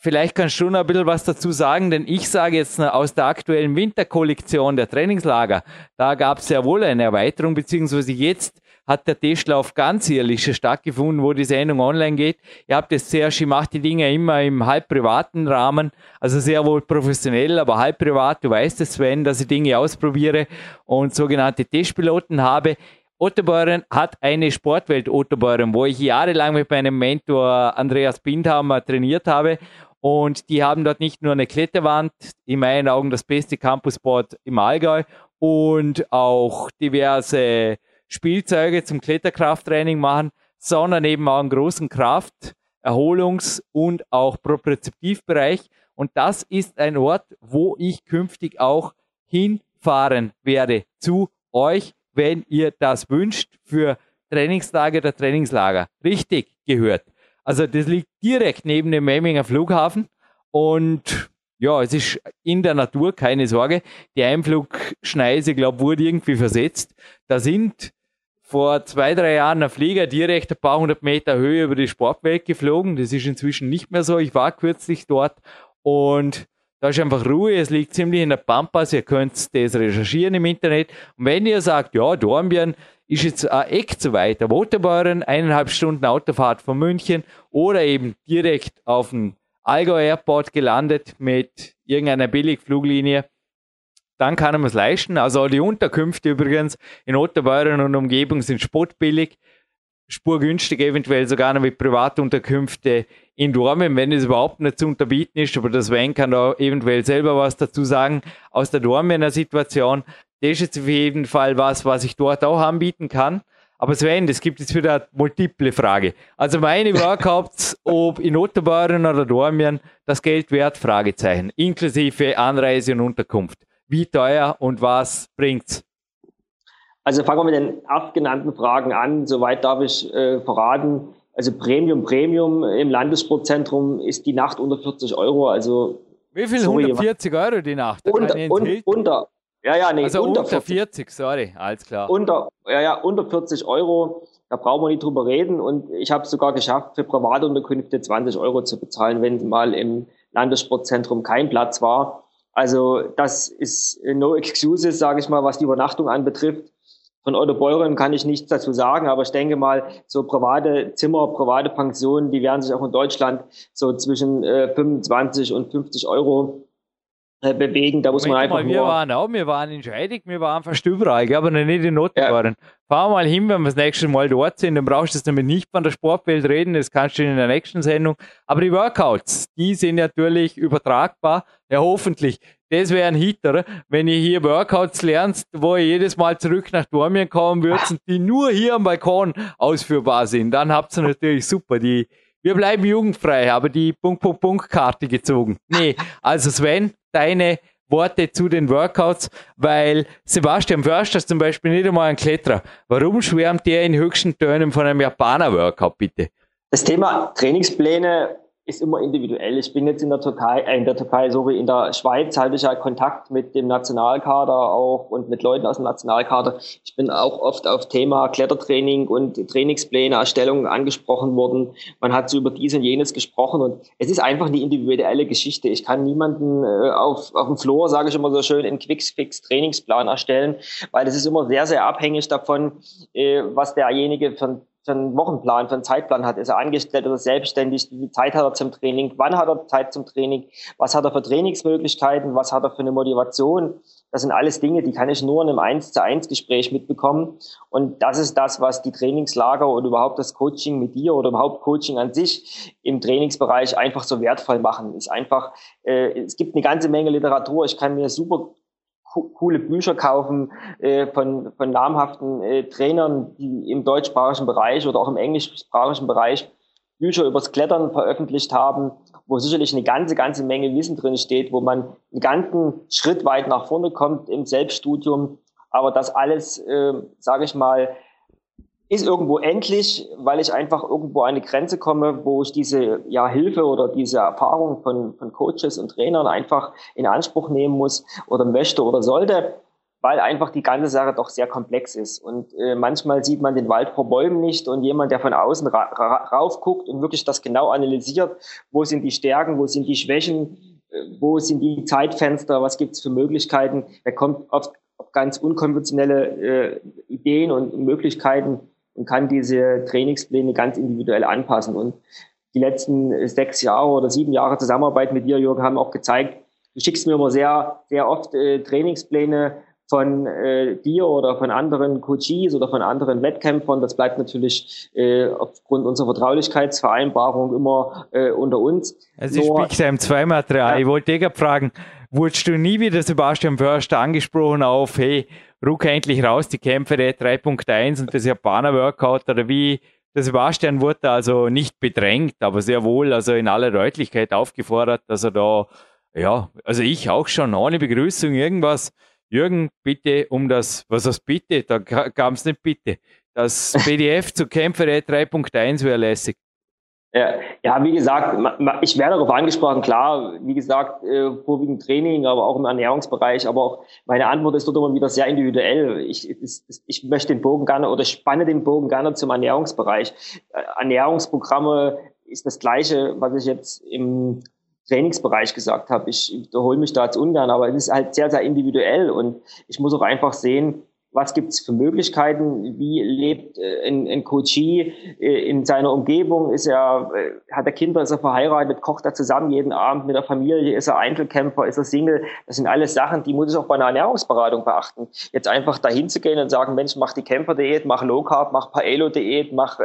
Vielleicht kannst du noch ein bisschen was dazu sagen, denn ich sage jetzt aus der aktuellen Winterkollektion der Trainingslager, da gab es ja wohl eine Erweiterung, beziehungsweise jetzt hat der Testlauf ganzjährlich schon stattgefunden, wo die Sendung online geht. Ihr habt es sehr, ich mache die Dinge immer im halb privaten Rahmen, also sehr wohl professionell, aber halb privat. Du weißt es, Sven, dass ich Dinge ausprobiere und sogenannte Testpiloten habe. Ottobeuren hat eine Sportwelt Ottobeuren, wo ich jahrelang mit meinem Mentor Andreas Bindhammer trainiert habe. Und die haben dort nicht nur eine Kletterwand, in meinen Augen das beste Campusboard im Allgäu und auch diverse Spielzeuge zum Kletterkrafttraining machen, sondern eben auch einen großen Kraft-, Erholungs- und auch Propriozeptivbereich. Und das ist ein Ort, wo ich künftig auch hinfahren werde zu euch wenn ihr das wünscht für Trainingstage oder Trainingslager. Richtig gehört. Also das liegt direkt neben dem Memminger Flughafen und ja, es ist in der Natur, keine Sorge. Die Einflugschneise, glaube wurde irgendwie versetzt. Da sind vor zwei, drei Jahren ein Flieger direkt ein paar hundert Meter Höhe über die Sportwelt geflogen. Das ist inzwischen nicht mehr so. Ich war kürzlich dort und Da ist einfach Ruhe, es liegt ziemlich in der Pampas, ihr könnt das recherchieren im Internet. Und wenn ihr sagt, ja, Dornbirn ist jetzt ein Eck zu weit, der Waterbeuren, eineinhalb Stunden Autofahrt von München oder eben direkt auf dem Allgäu Airport gelandet mit irgendeiner Billigfluglinie, dann kann man es leisten. Also die Unterkünfte übrigens in Otterbeuren und Umgebung sind spottbillig spurgünstig, eventuell sogar noch mit Privatunterkünfte in Dormen, wenn es überhaupt nicht zu unterbieten ist. Aber das Sven kann da eventuell selber was dazu sagen aus der Dormener Situation. Das ist jetzt auf jeden Fall was, was ich dort auch anbieten kann. Aber Sven, das gibt jetzt wieder eine multiple Frage. Also meine Workouts, ob in Otterbeuren oder Dormien, das Geld wert? Fragezeichen. Inklusive Anreise und Unterkunft. Wie teuer und was bringt's? Also fangen wir mit den erstgenannten Fragen an. Soweit darf ich äh, verraten. Also Premium, Premium im Landessportzentrum ist die Nacht unter 40 Euro. Also wie viel? Sorry, 140 Euro die Nacht? Unter, un, unter, ja, ja, nee, also unter, unter 40, 40, sorry, alles klar. Unter, ja, ja, unter 40 Euro, da brauchen wir nicht drüber reden. Und ich habe es sogar geschafft, für Privatunterkünfte 20 Euro zu bezahlen, wenn mal im Landessportzentrum kein Platz war. Also das ist no excuses, sage ich mal, was die Übernachtung anbetrifft. Von Otto Beuren kann ich nichts dazu sagen, aber ich denke mal, so private Zimmer, private Pensionen, die werden sich auch in Deutschland so zwischen äh, 25 und 50 Euro äh, bewegen. Da muss Moment man einfach mal, wir nur waren auch, wir waren in Scheidig, wir waren fast überall, aber noch nicht in Ottenbeuren. Ja. Fahr mal hin, wenn wir das nächste Mal dort sind, dann brauchst du nämlich nicht von der Sportwelt reden, das kannst du in der nächsten Sendung. Aber die Workouts, die sind natürlich übertragbar, ja hoffentlich das wäre ein Hitter, wenn ihr hier Workouts lernt, wo ihr jedes Mal zurück nach Dormien kommen würdet die nur hier am Balkon ausführbar sind. Dann habt ihr natürlich super die, wir bleiben jugendfrei, aber die Punkt, Punkt, Punkt Karte gezogen. Nee, also Sven, deine Worte zu den Workouts, weil Sebastian Förster ist zum Beispiel nicht einmal ein Kletterer. Warum schwärmt der in höchsten Tönen von einem Japaner-Workout, bitte? Das Thema Trainingspläne ist immer individuell. Ich bin jetzt in der Türkei, äh, in der Türkei, sorry, in der Schweiz halte ich ja Kontakt mit dem Nationalkader auch und mit Leuten aus dem Nationalkader. Ich bin auch oft auf Thema Klettertraining und Trainingspläne, Erstellung angesprochen worden. Man hat so über dies und jenes gesprochen und es ist einfach eine individuelle Geschichte. Ich kann niemanden äh, auf, auf dem Floor, sage ich immer so schön, einen Quick-Fix Trainingsplan erstellen, weil es ist immer sehr, sehr abhängig davon, äh, was derjenige für für einen Wochenplan, für einen Zeitplan hat. Ist er angestellt oder selbstständig? Wie viel Zeit hat er zum Training? Wann hat er Zeit zum Training? Was hat er für Trainingsmöglichkeiten? Was hat er für eine Motivation? Das sind alles Dinge, die kann ich nur in einem 1 zu 1 Gespräch mitbekommen. Und das ist das, was die Trainingslager oder überhaupt das Coaching mit dir oder überhaupt Coaching an sich im Trainingsbereich einfach so wertvoll machen. Ist einfach, äh, es gibt eine ganze Menge Literatur. Ich kann mir super coole Bücher kaufen äh, von, von namhaften äh, Trainern, die im deutschsprachigen Bereich oder auch im englischsprachigen Bereich Bücher übers Klettern veröffentlicht haben, wo sicherlich eine ganze, ganze Menge Wissen drin steht, wo man einen ganzen Schritt weit nach vorne kommt im Selbststudium. Aber das alles, äh, sage ich mal, ist irgendwo endlich, weil ich einfach irgendwo an eine Grenze komme, wo ich diese ja, Hilfe oder diese Erfahrung von, von Coaches und Trainern einfach in Anspruch nehmen muss oder möchte oder sollte, weil einfach die ganze Sache doch sehr komplex ist. Und äh, manchmal sieht man den Wald vor Bäumen nicht und jemand, der von außen ra ra rauf und wirklich das genau analysiert, wo sind die Stärken, wo sind die Schwächen, äh, wo sind die Zeitfenster, was gibt es für Möglichkeiten, der kommt auf, auf ganz unkonventionelle äh, Ideen und Möglichkeiten, und kann diese Trainingspläne ganz individuell anpassen. Und die letzten sechs Jahre oder sieben Jahre Zusammenarbeit mit dir, Jürgen, haben auch gezeigt, du schickst mir immer sehr, sehr oft äh, Trainingspläne von äh, dir oder von anderen Coaches oder von anderen Wettkämpfern. Das bleibt natürlich äh, aufgrund unserer Vertraulichkeitsvereinbarung immer äh, unter uns. Es ist Big Time 2 Material. Ja. Ich wollte dich fragen, wurdest du nie wieder Sebastian Förster angesprochen auf, hey, ruck endlich raus die Kämpfe der 3.1 und das Japaner-Workout oder wie der Sebastian wurde also nicht bedrängt, aber sehr wohl also in aller Deutlichkeit aufgefordert, dass er da, ja, also ich auch schon, ohne Begrüßung irgendwas, Jürgen, bitte um das, was heißt bitte, da kam es nicht bitte, das PDF zu Kämpfe der 3.1 wäre lässig. Ja, ja, wie gesagt, ich werde darauf angesprochen, klar, wie gesagt, äh, vorwiegend Training, aber auch im Ernährungsbereich, aber auch meine Antwort ist dort immer wieder sehr individuell. Ich, ich möchte den Bogen gerne oder spanne den Bogen gerne zum Ernährungsbereich. Äh, Ernährungsprogramme ist das Gleiche, was ich jetzt im Trainingsbereich gesagt habe. Ich wiederhole mich da jetzt ungern, aber es ist halt sehr, sehr individuell und ich muss auch einfach sehen, was gibt es für Möglichkeiten, wie lebt äh, ein, ein Coachie äh, in seiner Umgebung, ist er, äh, hat er Kinder, ist er verheiratet, kocht er zusammen jeden Abend mit der Familie, ist er Einzelkämpfer, ist er Single, das sind alles Sachen, die muss ich auch bei einer Ernährungsberatung beachten. Jetzt einfach dahin zu gehen und sagen, Mensch, mach die Kämpferdiät, mach Low Carb, mach Paelo-Diät, mach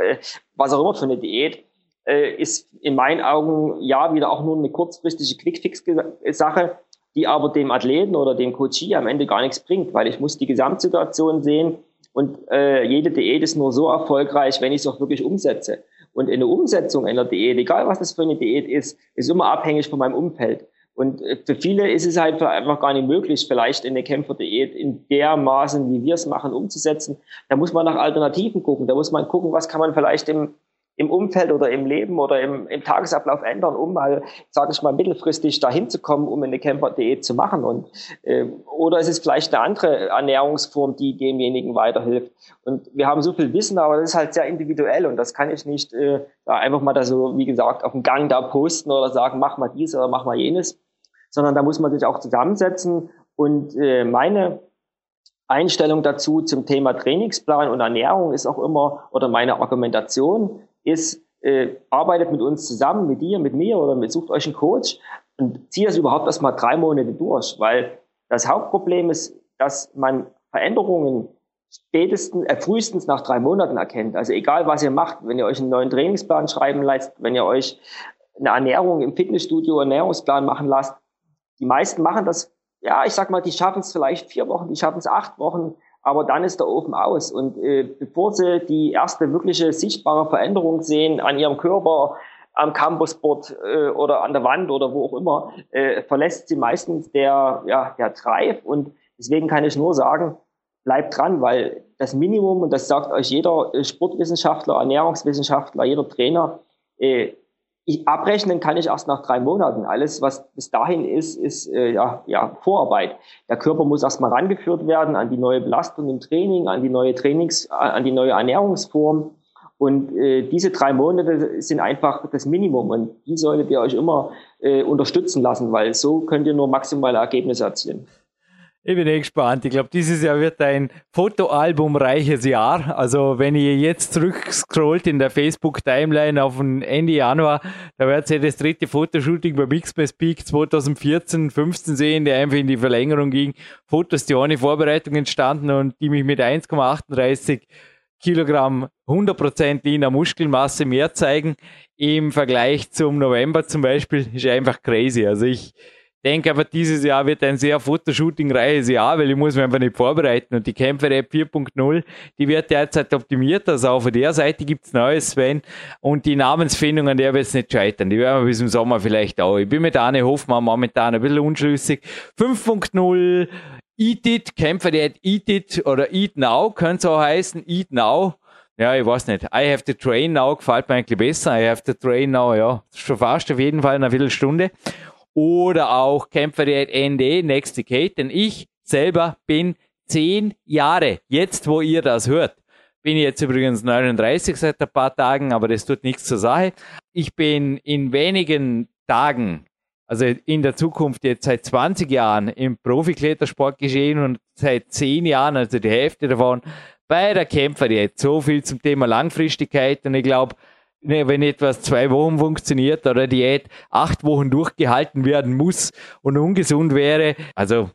was auch immer für eine Diät, ist in meinen Augen ja wieder auch nur eine kurzfristige Quickfix-Sache die aber dem Athleten oder dem Coachie am Ende gar nichts bringt, weil ich muss die Gesamtsituation sehen und äh, jede Diät ist nur so erfolgreich, wenn ich es auch wirklich umsetze. Und eine Umsetzung einer Diät, egal was das für eine Diät ist, ist immer abhängig von meinem Umfeld. Und äh, für viele ist es halt einfach gar nicht möglich, vielleicht eine Kämpferdiät in der Maßen, wie wir es machen, umzusetzen. Da muss man nach Alternativen gucken. Da muss man gucken, was kann man vielleicht im im Umfeld oder im Leben oder im, im Tagesablauf ändern, um mal, sage ich mal, mittelfristig dahin zu kommen, um eine Camper-Diät zu machen. Und, äh, oder es ist vielleicht eine andere Ernährungsform, die demjenigen weiterhilft. Und wir haben so viel Wissen, aber das ist halt sehr individuell und das kann ich nicht äh, einfach mal da so, wie gesagt, auf dem Gang da posten oder sagen, mach mal dies oder mach mal jenes, sondern da muss man sich auch zusammensetzen. Und äh, meine Einstellung dazu zum Thema Trainingsplan und Ernährung ist auch immer, oder meine Argumentation ist, äh, arbeitet mit uns zusammen, mit dir, mit mir oder mit, sucht euch einen Coach und zieht das überhaupt erstmal drei Monate durch, weil das Hauptproblem ist, dass man Veränderungen spätestens, äh, frühestens nach drei Monaten erkennt. Also egal, was ihr macht, wenn ihr euch einen neuen Trainingsplan schreiben lasst, wenn ihr euch eine Ernährung im Fitnessstudio, Ernährungsplan machen lasst, die meisten machen das, ja, ich sag mal, die schaffen es vielleicht vier Wochen, die schaffen es acht Wochen, aber dann ist der Ofen aus. Und äh, bevor sie die erste wirkliche sichtbare Veränderung sehen an ihrem Körper, am Campusboard äh, oder an der Wand oder wo auch immer, äh, verlässt sie meistens der, ja, der Drive. Und deswegen kann ich nur sagen, bleibt dran, weil das Minimum, und das sagt euch jeder äh, Sportwissenschaftler, Ernährungswissenschaftler, jeder Trainer, äh, ich, abrechnen kann ich erst nach drei Monaten. Alles, was bis dahin ist, ist äh, ja, ja, Vorarbeit. Der Körper muss erstmal rangeführt werden an die neue Belastung im Training, an die neue Trainings, äh, an die neue Ernährungsform. Und äh, diese drei Monate sind einfach das Minimum und die solltet ihr euch immer äh, unterstützen lassen, weil so könnt ihr nur maximale Ergebnisse erzielen. Ich bin eh gespannt. Ich glaube, dieses Jahr wird ein Fotoalbumreiches Jahr. Also, wenn ihr jetzt zurückscrollt in der Facebook-Timeline auf den Ende Januar, da werdet ihr das dritte Fotoshooting bei Mixmas Peak 2014, 15 sehen, der einfach in die Verlängerung ging. Fotos, die ohne Vorbereitung entstanden und die mich mit 1,38 Kilogramm 100% leaner Muskelmasse mehr zeigen im Vergleich zum November zum Beispiel, ist einfach crazy. Also ich, denke aber, dieses Jahr wird ein sehr Fotoshooting-reiches Jahr, weil ich muss mich einfach nicht vorbereiten. Und die Kämpfer-App 4.0, die wird derzeit optimiert. Also von der Seite gibt's Neues, Sven. Und die Namensfindung, an der wird's nicht scheitern. Die werden wir bis zum Sommer vielleicht auch. Ich bin mit Arne Hofmann momentan ein bisschen unschlüssig. 5.0, Eat It, Kämpfer, der Eat It oder Eat Now, könnte es auch heißen. Eat Now. Ja, ich weiß nicht. I have to train now gefällt mir eigentlich besser. I have to train now, ja. Schon fast auf jeden Fall eine Viertelstunde oder auch Kämpfer der ND, Next Decade, denn ich selber bin zehn Jahre, jetzt wo ihr das hört, bin jetzt übrigens 39 seit ein paar Tagen, aber das tut nichts zur Sache. Ich bin in wenigen Tagen, also in der Zukunft jetzt seit 20 Jahren im Profiklettersport geschehen und seit zehn Jahren, also die Hälfte davon, bei der Kämpfer jetzt. So viel zum Thema Langfristigkeit und ich glaube, Ne, wenn etwas zwei Wochen funktioniert oder Diät acht Wochen durchgehalten werden muss und ungesund wäre. Also,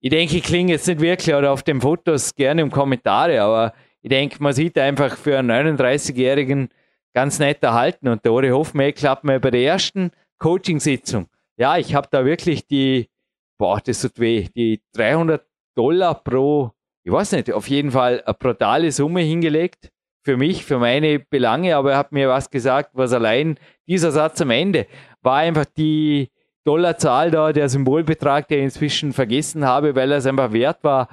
ich denke, ich klinge jetzt nicht wirklich oder auf den Fotos gerne im Kommentare, aber ich denke, man sieht einfach für einen 39-Jährigen ganz nett erhalten. Und der Ori Hofmeck klappt mir bei der ersten Coaching-Sitzung. Ja, ich habe da wirklich die, boah, das tut weh, die 300 Dollar pro, ich weiß nicht, auf jeden Fall eine brutale Summe hingelegt für mich, für meine Belange, aber er hat mir was gesagt, was allein dieser Satz am Ende war einfach die Dollarzahl da, der Symbolbetrag, der ich inzwischen vergessen habe, weil er es einfach wert war,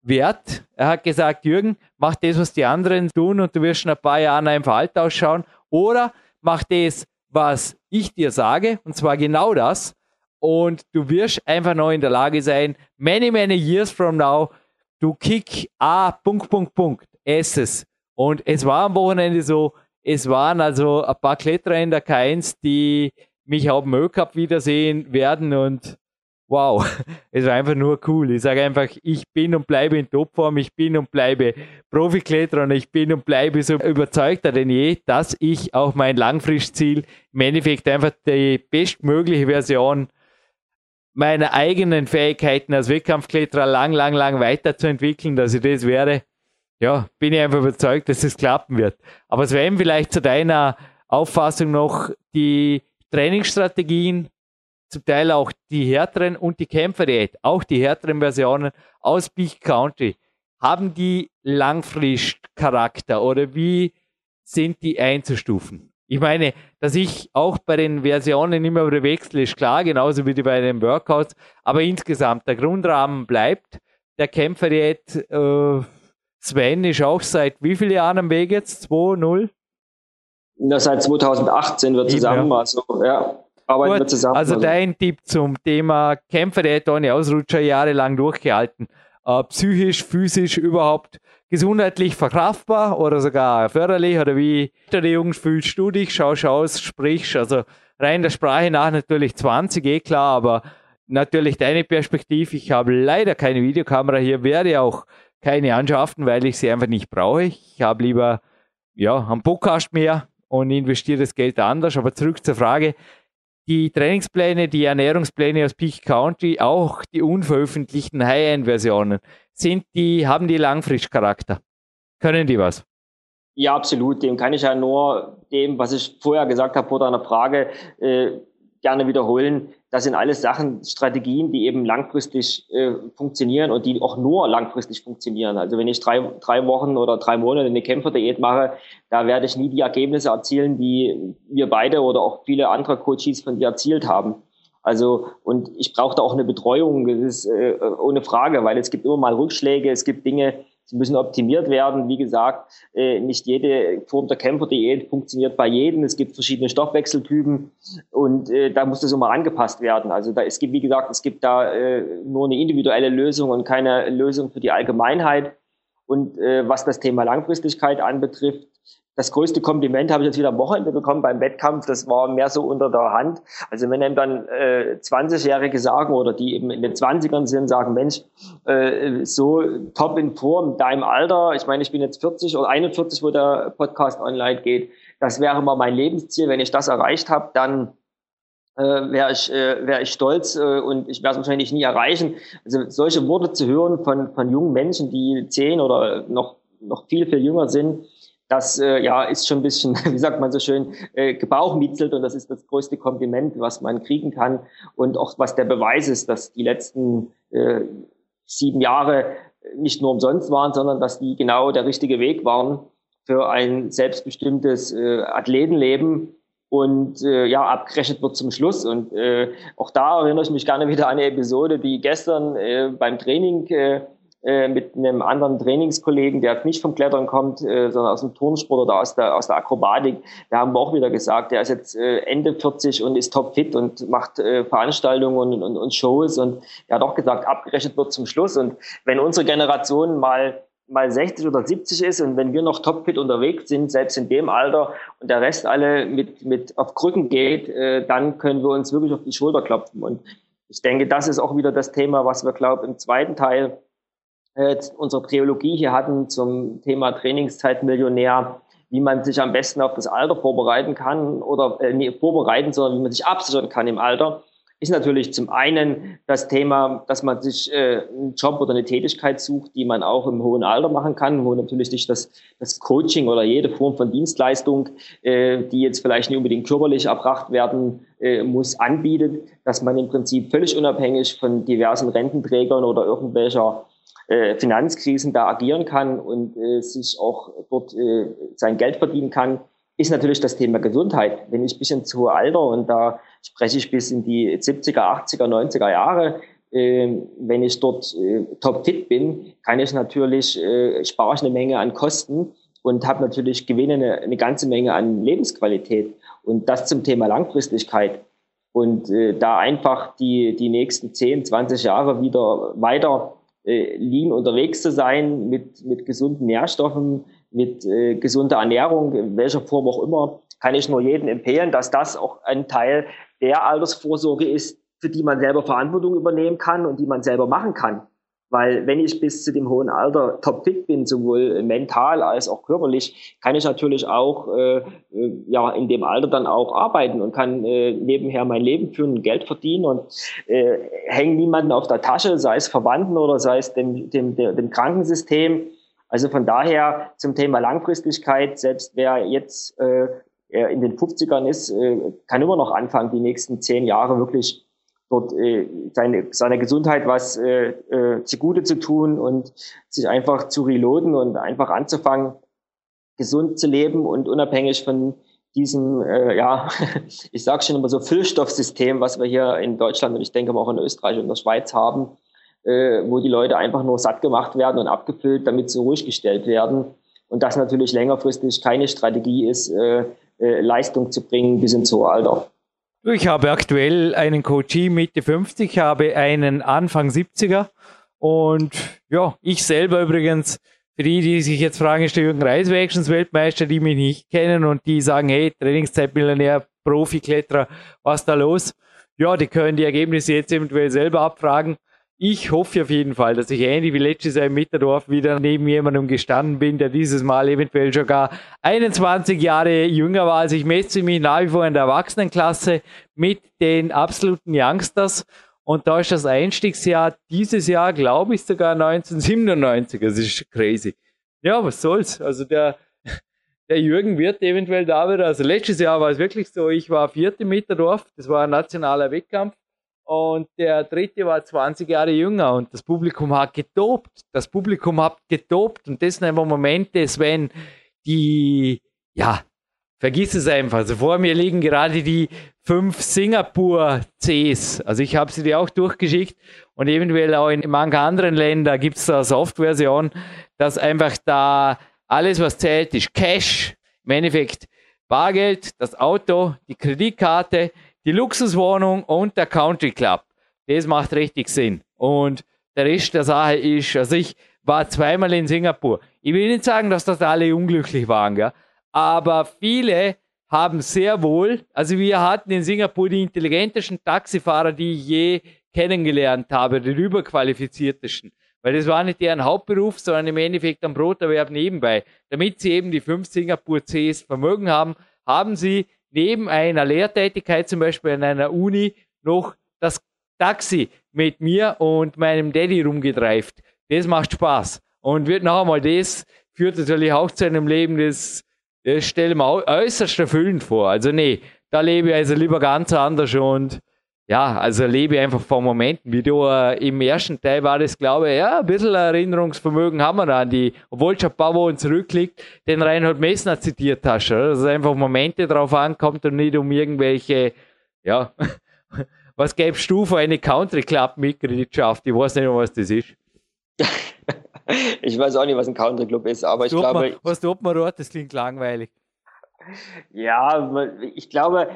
wert. Er hat gesagt, Jürgen, mach das, was die anderen tun und du wirst in ein paar Jahren einfach alt ausschauen oder mach das, was ich dir sage und zwar genau das und du wirst einfach noch in der Lage sein, many, many years from now, du kick A, Punkt, Punkt, Punkt, Esses und es war am Wochenende so, es waren also ein paar Kletterer in der K1, die mich auch im Cup wiedersehen werden und wow, es war einfach nur cool. Ich sage einfach, ich bin und bleibe in Topform, ich bin und bleibe Profikletterer und ich bin und bleibe so überzeugter denn je, dass ich auch mein Langfristziel im Endeffekt einfach die bestmögliche Version meiner eigenen Fähigkeiten als Wettkampfkletterer lang, lang, lang weiterzuentwickeln, dass ich das werde. Ja, bin ich einfach überzeugt, dass es klappen wird. Aber Sven, vielleicht zu deiner Auffassung noch die Trainingsstrategien, zum Teil auch die härteren und die Kämpferdiät, auch die härteren Versionen aus Big Country. Haben die Langfristcharakter oder wie sind die einzustufen? Ich meine, dass ich auch bei den Versionen immer wieder wechsle, ist klar, genauso wie bei den Workouts, aber insgesamt der Grundrahmen bleibt. Der Kämpferdiät äh, Sven ist auch seit wie vielen Jahren am Weg jetzt? 2-0? Ja, seit 2018 wir zusammen, ja. also ja, arbeiten Gut, wir zusammen. Also, also dein Tipp zum Thema Kämpferdiät ohne Ausrutscher jahrelang durchgehalten. Äh, psychisch, physisch überhaupt gesundheitlich verkraftbar oder sogar förderlich oder wie die Jungs fühlst du dich, schaust aus, sprichst, also rein der Sprache nach natürlich 20, eh klar, aber natürlich deine Perspektive. Ich habe leider keine Videokamera hier, werde auch keine anschaffen, weil ich sie einfach nicht brauche. Ich habe lieber ja, einen Podcast mehr und investiere das Geld anders. Aber zurück zur Frage, die Trainingspläne, die Ernährungspläne aus Peak County, auch die unveröffentlichten High-End-Versionen, sind die, haben die Langfristcharakter? Können die was? Ja, absolut. Dem kann ich ja nur dem, was ich vorher gesagt habe vor deiner Frage, äh, gerne wiederholen. Das sind alles Sachen, Strategien, die eben langfristig äh, funktionieren und die auch nur langfristig funktionieren. Also wenn ich drei, drei Wochen oder drei Monate eine Kämpferdiät mache, da werde ich nie die Ergebnisse erzielen, die wir beide oder auch viele andere Coaches von dir erzielt haben. Also, und ich brauche da auch eine Betreuung, das ist äh, ohne Frage, weil es gibt immer mal Rückschläge, es gibt Dinge, Sie müssen optimiert werden. Wie gesagt, äh, nicht jede Form der Kämpferdiät funktioniert bei jedem. Es gibt verschiedene Stoffwechseltypen und äh, da muss das immer angepasst werden. Also da, es gibt, wie gesagt, es gibt da äh, nur eine individuelle Lösung und keine Lösung für die Allgemeinheit. Und was das Thema Langfristigkeit anbetrifft, das größte Kompliment habe ich jetzt wieder am Wochenende bekommen beim Wettkampf. Das war mehr so unter der Hand. Also wenn einem dann äh, 20-Jährige sagen oder die eben in den 20ern sind, sagen, Mensch, äh, so top in Form, deinem Alter, ich meine, ich bin jetzt 40 oder 41, wo der Podcast online geht, das wäre mal mein Lebensziel. Wenn ich das erreicht habe, dann äh, wäre ich, äh, wär ich stolz äh, und ich werde es wahrscheinlich nie erreichen. Also solche Worte zu hören von, von jungen Menschen, die zehn oder noch, noch viel, viel jünger sind, das äh, ja ist schon ein bisschen, wie sagt man so schön, äh, gebauchmitzelt und das ist das größte Kompliment, was man kriegen kann. Und auch was der Beweis ist, dass die letzten äh, sieben Jahre nicht nur umsonst waren, sondern dass die genau der richtige Weg waren für ein selbstbestimmtes äh, Athletenleben. Und äh, ja abgerechnet wird zum Schluss. Und äh, auch da erinnere ich mich gerne wieder an eine Episode, die gestern äh, beim Training äh, äh, mit einem anderen Trainingskollegen, der nicht vom Klettern kommt, äh, sondern aus dem Turnsport oder aus der, aus der Akrobatik. Da haben wir auch wieder gesagt, der ist jetzt äh, Ende 40 und ist topfit und macht äh, Veranstaltungen und, und, und Shows und er hat auch gesagt, abgerechnet wird zum Schluss. Und wenn unsere Generation mal mal 60 oder 70 ist und wenn wir noch topfit unterwegs sind, selbst in dem Alter und der Rest alle mit, mit auf Krücken geht, äh, dann können wir uns wirklich auf die Schulter klopfen. Und ich denke, das ist auch wieder das Thema, was wir, glaube im zweiten Teil äh, unsere Triologie hier hatten zum Thema Trainingszeitmillionär, wie man sich am besten auf das Alter vorbereiten kann oder äh, nee, vorbereiten, sondern wie man sich absichern kann im Alter, ist natürlich zum einen das Thema, dass man sich äh, einen Job oder eine Tätigkeit sucht, die man auch im hohen Alter machen kann, wo natürlich nicht das, das Coaching oder jede Form von Dienstleistung, äh, die jetzt vielleicht nicht unbedingt körperlich erbracht werden äh, muss, anbietet, dass man im Prinzip völlig unabhängig von diversen Rententrägern oder irgendwelcher äh, Finanzkrisen da agieren kann und äh, sich auch dort äh, sein Geld verdienen kann, ist natürlich das Thema Gesundheit. Wenn ich bis ins hohe Alter und da spreche ich bis in die 70er, 80er, 90er Jahre, äh, wenn ich dort äh, topfit bin, kann ich natürlich, äh, spare ich eine Menge an Kosten und habe natürlich gewinne eine, eine ganze Menge an Lebensqualität. Und das zum Thema Langfristigkeit. Und äh, da einfach die, die nächsten 10, 20 Jahre wieder weiter äh, lean unterwegs zu sein, mit, mit gesunden Nährstoffen, mit äh, gesunder Ernährung, in welcher Form auch immer, kann ich nur jedem empfehlen, dass das auch ein Teil der Altersvorsorge ist, für die man selber Verantwortung übernehmen kann und die man selber machen kann. Weil wenn ich bis zu dem hohen Alter topfit bin, sowohl mental als auch körperlich, kann ich natürlich auch äh, äh, ja in dem Alter dann auch arbeiten und kann äh, nebenher mein Leben führen und Geld verdienen und äh, hänge niemanden auf der Tasche, sei es Verwandten oder sei es dem, dem, dem, dem Krankensystem. Also von daher zum Thema Langfristigkeit, selbst wer jetzt äh, in den 50ern ist, äh, kann immer noch anfangen, die nächsten zehn Jahre wirklich dort äh, seine, seiner Gesundheit was äh, äh, zugute zu tun und sich einfach zu reloaden und einfach anzufangen, gesund zu leben und unabhängig von diesem, äh, ja, ich sage schon immer so Füllstoffsystem, was wir hier in Deutschland und ich denke auch in Österreich und der Schweiz haben, äh, wo die Leute einfach nur satt gemacht werden und abgefüllt, damit sie ruhig gestellt werden. Und das natürlich längerfristig keine Strategie ist, äh, äh, Leistung zu bringen bis ins hohe Alter. Ich habe aktuell einen Coachie Mitte 50, habe einen Anfang 70er und ja, ich selber übrigens, für die, die sich jetzt fragen, ist der Jürgen Reis Weltmeister, die mich nicht kennen und die sagen, hey, Trainingszeitmillionär, Profikletterer, was da los? Ja, die können die Ergebnisse jetzt eventuell selber abfragen. Ich hoffe auf jeden Fall, dass ich ähnlich wie letztes Jahr im Mitterdorf wieder neben jemandem gestanden bin, der dieses Mal eventuell schon gar 21 Jahre jünger war. Also ich messe mich nach wie vor in der Erwachsenenklasse mit den absoluten Youngsters. Und da ist das Einstiegsjahr dieses Jahr, glaube ich, sogar 1997. Das ist crazy. Ja, was soll's? Also der, der Jürgen wird eventuell da wieder, also letztes Jahr war es wirklich so, ich war vierte Mitterdorf, das war ein nationaler Wettkampf und der dritte war 20 Jahre jünger und das Publikum hat getobt. Das Publikum hat getobt und das sind einfach Momente, Sven, die, ja, vergiss es einfach. Also vor mir liegen gerade die fünf Singapur Cs. Also ich habe sie dir auch durchgeschickt und eventuell auch in manchen anderen Ländern gibt es da Softversion, dass einfach da alles, was zählt, ist Cash. Im Endeffekt Bargeld, das Auto, die Kreditkarte, die Luxuswohnung und der Country Club. Das macht richtig Sinn. Und der Rest der Sache ist, also ich war zweimal in Singapur. Ich will nicht sagen, dass das alle unglücklich waren, gell? aber viele haben sehr wohl, also wir hatten in Singapur die intelligentesten Taxifahrer, die ich je kennengelernt habe, die überqualifiziertesten. Weil das war nicht deren Hauptberuf, sondern im Endeffekt ein Broterwerb nebenbei. Damit sie eben die fünf Singapur Cs Vermögen haben, haben sie neben einer Lehrtätigkeit, zum Beispiel an einer Uni, noch das Taxi mit mir und meinem Daddy rumgedreift. Das macht Spaß. Und wird noch einmal, das führt natürlich auch zu einem Leben, das, das stelle ich mir äußerst erfüllend vor. Also nee, da lebe ich also lieber ganz anders und ja, also lebe einfach von Momenten, wie du äh, im ersten Teil war das, glaube ich, ja, ein bisschen Erinnerungsvermögen haben wir an die, obwohl es schon ein paar Wochen zurückliegt, den Reinhold Messner zitiert hast, oder? dass es einfach Momente drauf ankommt und nicht um irgendwelche, ja, was gäbst du für eine Country Club Mitgliedschaft? Ich weiß nicht, was das ist. ich weiß auch nicht, was ein Country Club ist, aber was ich glaube. Man, was tut man dort? Das klingt langweilig. Ja, ich glaube,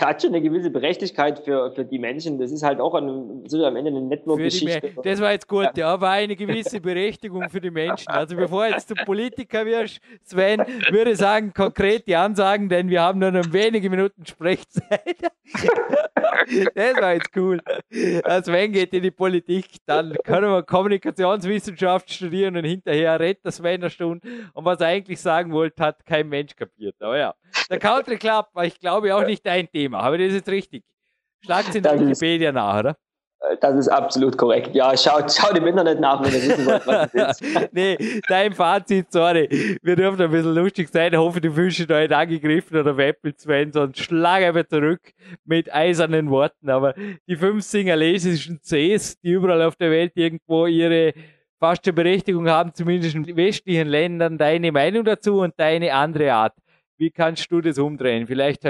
hat schon eine gewisse Berechtigkeit für, für die Menschen. Das ist halt auch ein, so am Ende eine Network-Geschichte. Das war jetzt gut, ja. war eine gewisse Berechtigung für die Menschen. Also bevor jetzt du Politiker wirst, Sven, würde ich sagen, konkret die Ansagen, denn wir haben nur noch wenige Minuten Sprechzeit. das war jetzt cool. Also Sven geht in die Politik, dann können wir Kommunikationswissenschaft studieren und hinterher redet das Sven eine Stunde. Und was er eigentlich sagen wollte, hat kein Mensch kapiert. Aber ja, der Country Club war, ich glaube, auch nicht Thema. Aber das ist jetzt richtig. Schlagt in der Wikipedia nach, oder? Das ist absolut korrekt. Ja, schaut, schaut im Internet nach, wenn ihr wissen wollt, was es ist. nee, dein Fazit, sorry. Wir dürfen ein bisschen lustig sein. Ich hoffe, du fühlst dich da nicht angegriffen oder veppelt Sven, sonst schlag einfach zurück mit eisernen Worten. Aber die fünf singalesischen Cs, die überall auf der Welt irgendwo ihre fast schon Berechtigung haben, zumindest in westlichen Ländern, deine Meinung dazu und deine andere Art. Wie kannst du das umdrehen? Vielleicht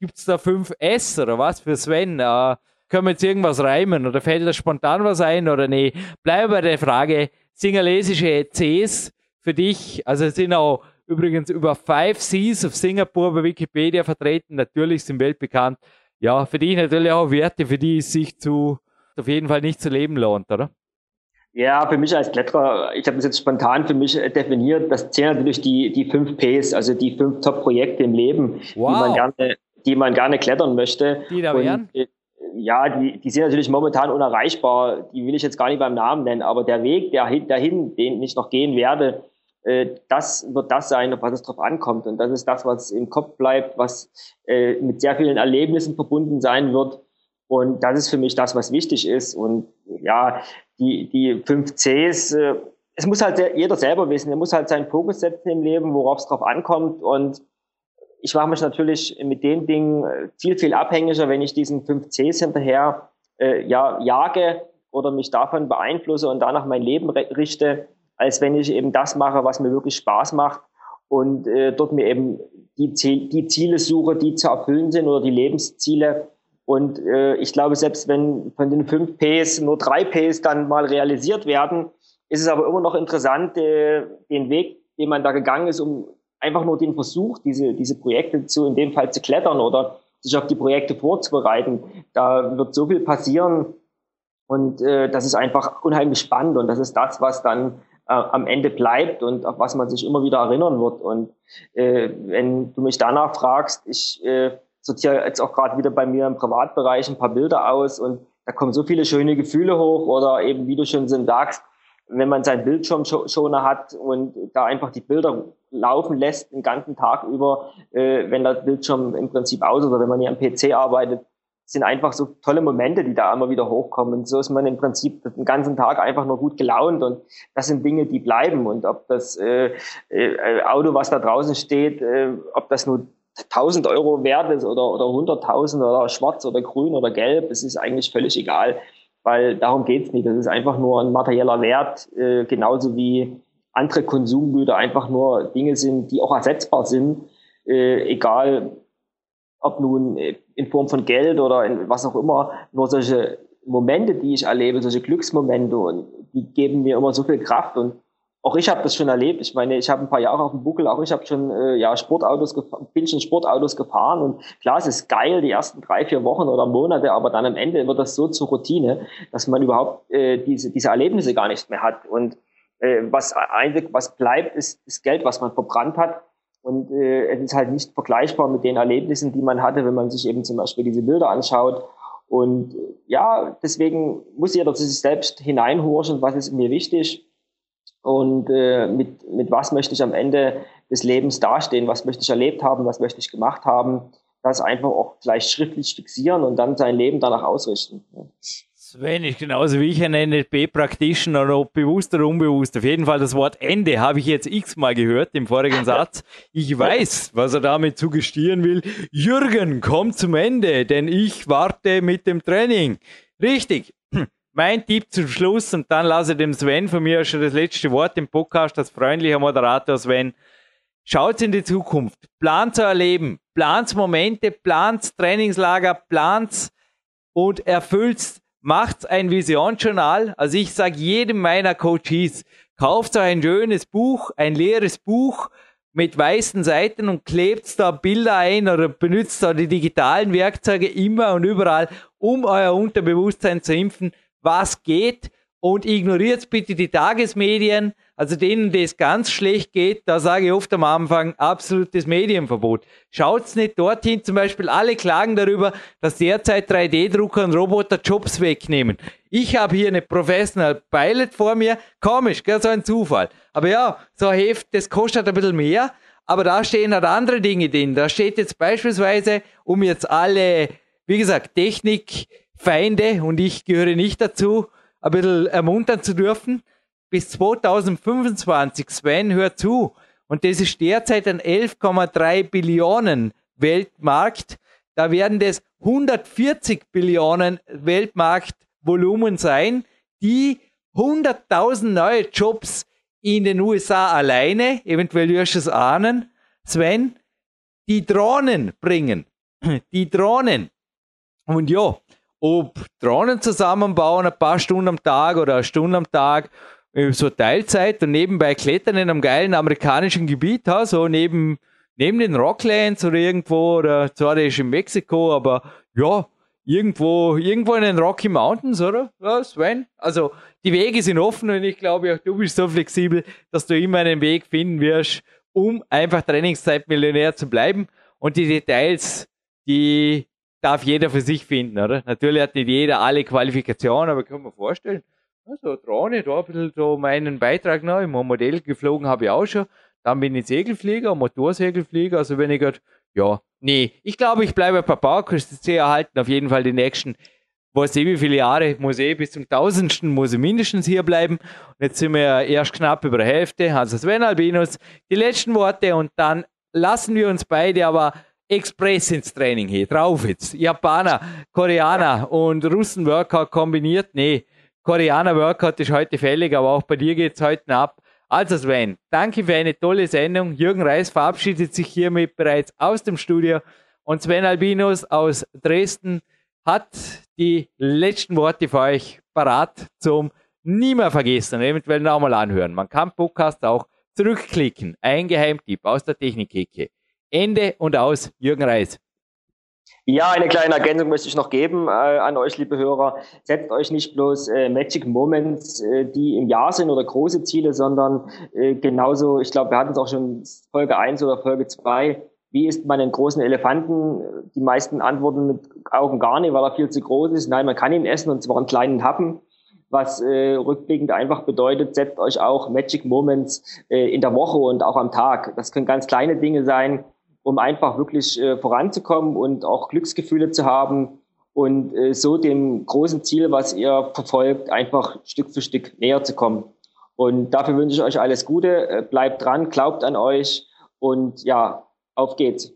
gibt es da fünf S oder was für Sven? Äh, können wir jetzt irgendwas reimen oder fällt da spontan was ein oder nee? Bleibe bei der Frage, singalesische Cs für dich, also sind auch übrigens über five Cs auf Singapur bei Wikipedia vertreten, natürlich sind weltbekannt. Ja, für dich natürlich auch Werte, für die es sich zu, auf jeden Fall nicht zu leben lohnt, oder? Ja, für mich als Kletterer, ich habe das jetzt spontan für mich definiert, das zählen natürlich die, die fünf Ps, also die fünf Top-Projekte im Leben, wow. die man gerne die man gerne klettern möchte. Die da wären? Und, äh, ja, die, die sind natürlich momentan unerreichbar. Die will ich jetzt gar nicht beim Namen nennen, aber der Weg der, dahin, den ich noch gehen werde, äh, das wird das sein, auf was es drauf ankommt. Und das ist das, was im Kopf bleibt, was äh, mit sehr vielen Erlebnissen verbunden sein wird. Und das ist für mich das, was wichtig ist. Und ja, die, die fünf Cs, äh, es muss halt jeder selber wissen. Er muss halt seinen Fokus setzen im Leben, worauf es drauf ankommt. Und ich mache mich natürlich mit den Dingen äh, viel, viel abhängiger, wenn ich diesen 5 Cs hinterher äh, ja, jage oder mich davon beeinflusse und danach mein Leben richte, als wenn ich eben das mache, was mir wirklich Spaß macht und äh, dort mir eben die, Ziel, die Ziele suche, die zu erfüllen sind oder die Lebensziele. Und äh, ich glaube, selbst wenn von den 5 Ps nur 3 Ps dann mal realisiert werden, ist es aber immer noch interessant, äh, den Weg, den man da gegangen ist, um einfach nur den Versuch, diese, diese Projekte zu, in dem Fall zu klettern oder sich auf die Projekte vorzubereiten. Da wird so viel passieren und äh, das ist einfach unheimlich spannend und das ist das, was dann äh, am Ende bleibt und auf was man sich immer wieder erinnern wird. Und äh, wenn du mich danach fragst, ich äh, sortiere jetzt auch gerade wieder bei mir im Privatbereich ein paar Bilder aus und da kommen so viele schöne Gefühle hoch oder eben, wie du schon sagst, wenn man seinen Bildschirmschoner hat und da einfach die Bilder laufen lässt den ganzen Tag über, äh, wenn der Bildschirm im Prinzip aus oder wenn man hier am PC arbeitet, sind einfach so tolle Momente, die da immer wieder hochkommen. Und so ist man im Prinzip den ganzen Tag einfach nur gut gelaunt und das sind Dinge, die bleiben. Und ob das äh, äh, Auto, was da draußen steht, äh, ob das nur 1000 Euro wert ist oder, oder 100.000 oder schwarz oder grün oder gelb, es ist eigentlich völlig egal weil darum geht's nicht. Das ist einfach nur ein materieller Wert, äh, genauso wie andere Konsumgüter einfach nur Dinge sind, die auch ersetzbar sind, äh, egal ob nun in Form von Geld oder in was auch immer, nur solche Momente, die ich erlebe, solche Glücksmomente und die geben mir immer so viel Kraft und auch ich habe das schon erlebt. Ich meine, ich habe ein paar Jahre auf dem Buckel, auch ich habe schon äh, ja Sportautos bin schon Sportautos gefahren und klar, es ist geil die ersten drei vier Wochen oder Monate, aber dann am Ende wird das so zur Routine, dass man überhaupt äh, diese diese Erlebnisse gar nicht mehr hat und äh, was eigentlich was bleibt, ist das Geld, was man verbrannt hat. Und äh, es ist halt nicht vergleichbar mit den Erlebnissen, die man hatte, wenn man sich eben zum Beispiel diese Bilder anschaut. Und äh, ja, deswegen muss jeder zu sich selbst hineinhorchen, was ist mir wichtig und äh, mit, mit was möchte ich am Ende des Lebens dastehen, was möchte ich erlebt haben, was möchte ich gemacht haben, das einfach auch vielleicht schriftlich fixieren und dann sein Leben danach ausrichten. Sven ist genauso wie ich ein NLP-Practitioner, ob bewusst oder unbewusst. Auf jeden Fall das Wort Ende habe ich jetzt x-mal gehört im vorigen Satz. Ich weiß, was er damit suggestieren will. Jürgen, komm zum Ende, denn ich warte mit dem Training. Richtig. Mein Tipp zum Schluss und dann lasse ich dem Sven von mir schon das letzte Wort im Podcast als freundlicher Moderator Sven. Schaut in die Zukunft, plant zu erleben, plant Momente, plant Trainingslager, plant und erfüllt, macht ein Visionsjournal. Also ich sage jedem meiner Coaches, kauft euch ein schönes Buch, ein leeres Buch mit weißen Seiten und klebt da Bilder ein oder benutzt da die digitalen Werkzeuge immer und überall, um euer Unterbewusstsein zu impfen was geht und ignoriert bitte die Tagesmedien, also denen, das ganz schlecht geht, da sage ich oft am Anfang absolutes Medienverbot. Schaut's nicht dorthin, zum Beispiel alle klagen darüber, dass derzeit 3D-Drucker und Roboter Jobs wegnehmen. Ich habe hier eine Professional Pilot vor mir, komisch, gell, so ein Zufall. Aber ja, so ein Heft, das kostet ein bisschen mehr, aber da stehen halt andere Dinge drin. Da steht jetzt beispielsweise, um jetzt alle, wie gesagt, Technik, Feinde, und ich gehöre nicht dazu, ein bisschen ermuntern zu dürfen. Bis 2025, Sven, hör zu. Und das ist derzeit ein 11,3 Billionen Weltmarkt. Da werden das 140 Billionen Weltmarktvolumen sein, die 100.000 neue Jobs in den USA alleine, eventuell wirst du es ahnen, Sven, die Drohnen bringen. Die Drohnen. Und ja, ob Drohnen zusammenbauen, ein paar Stunden am Tag oder eine Stunde am Tag, äh, so Teilzeit und nebenbei klettern in einem geilen amerikanischen Gebiet, so neben, neben den Rocklands oder irgendwo, oder zwar der ist in Mexiko, aber ja, irgendwo, irgendwo in den Rocky Mountains, oder? Ja, Sven? Also, die Wege sind offen und ich glaube auch du bist so flexibel, dass du immer einen Weg finden wirst, um einfach Trainingszeitmillionär zu bleiben. Und die Details, die darf jeder für sich finden, oder? Natürlich hat nicht jeder alle Qualifikationen, aber kann man vorstellen, so Drohne, da ein bisschen so meinen Beitrag noch. Im Modell geflogen habe ich auch schon. Dann bin ich Segelflieger, Motorsegelflieger. Also wenn ich gerade, ja, nee, ich glaube, ich bleibe bei C erhalten. Auf jeden Fall die nächsten, weiß ich wie viele Jahre, muss ich bis zum tausendsten, muss ich mindestens hier bleiben. Und jetzt sind wir erst knapp über der Hälfte. Also Sven Albinus, die letzten Worte und dann lassen wir uns beide aber Express ins Training hier. Drauf jetzt. Japaner, Koreaner und Russen-Workout kombiniert. Nee, Koreaner-Workout ist heute fällig, aber auch bei dir geht es heute ab. Also Sven, danke für eine tolle Sendung. Jürgen Reis verabschiedet sich hiermit bereits aus dem Studio und Sven Albinus aus Dresden hat die letzten Worte für euch parat zum nie mehr vergessen, eventuell nochmal anhören. Man kann Podcast auch zurückklicken. Ein Geheimtipp aus der Technik-Ecke. Ende und aus, Jürgen Reis. Ja, eine kleine Ergänzung möchte ich noch geben äh, an euch, liebe Hörer. Setzt euch nicht bloß äh, Magic Moments, äh, die im Jahr sind oder große Ziele, sondern äh, genauso, ich glaube, wir hatten es auch schon Folge 1 oder Folge 2. Wie isst man einen großen Elefanten? Die meisten antworten mit Augen gar nicht, weil er viel zu groß ist. Nein, man kann ihn essen und zwar in kleinen Happen was äh, rückblickend einfach bedeutet, setzt euch auch Magic Moments äh, in der Woche und auch am Tag. Das können ganz kleine Dinge sein, um einfach wirklich äh, voranzukommen und auch Glücksgefühle zu haben und äh, so dem großen Ziel, was ihr verfolgt, einfach Stück für Stück näher zu kommen. Und dafür wünsche ich euch alles Gute, äh, bleibt dran, glaubt an euch und ja, auf geht's.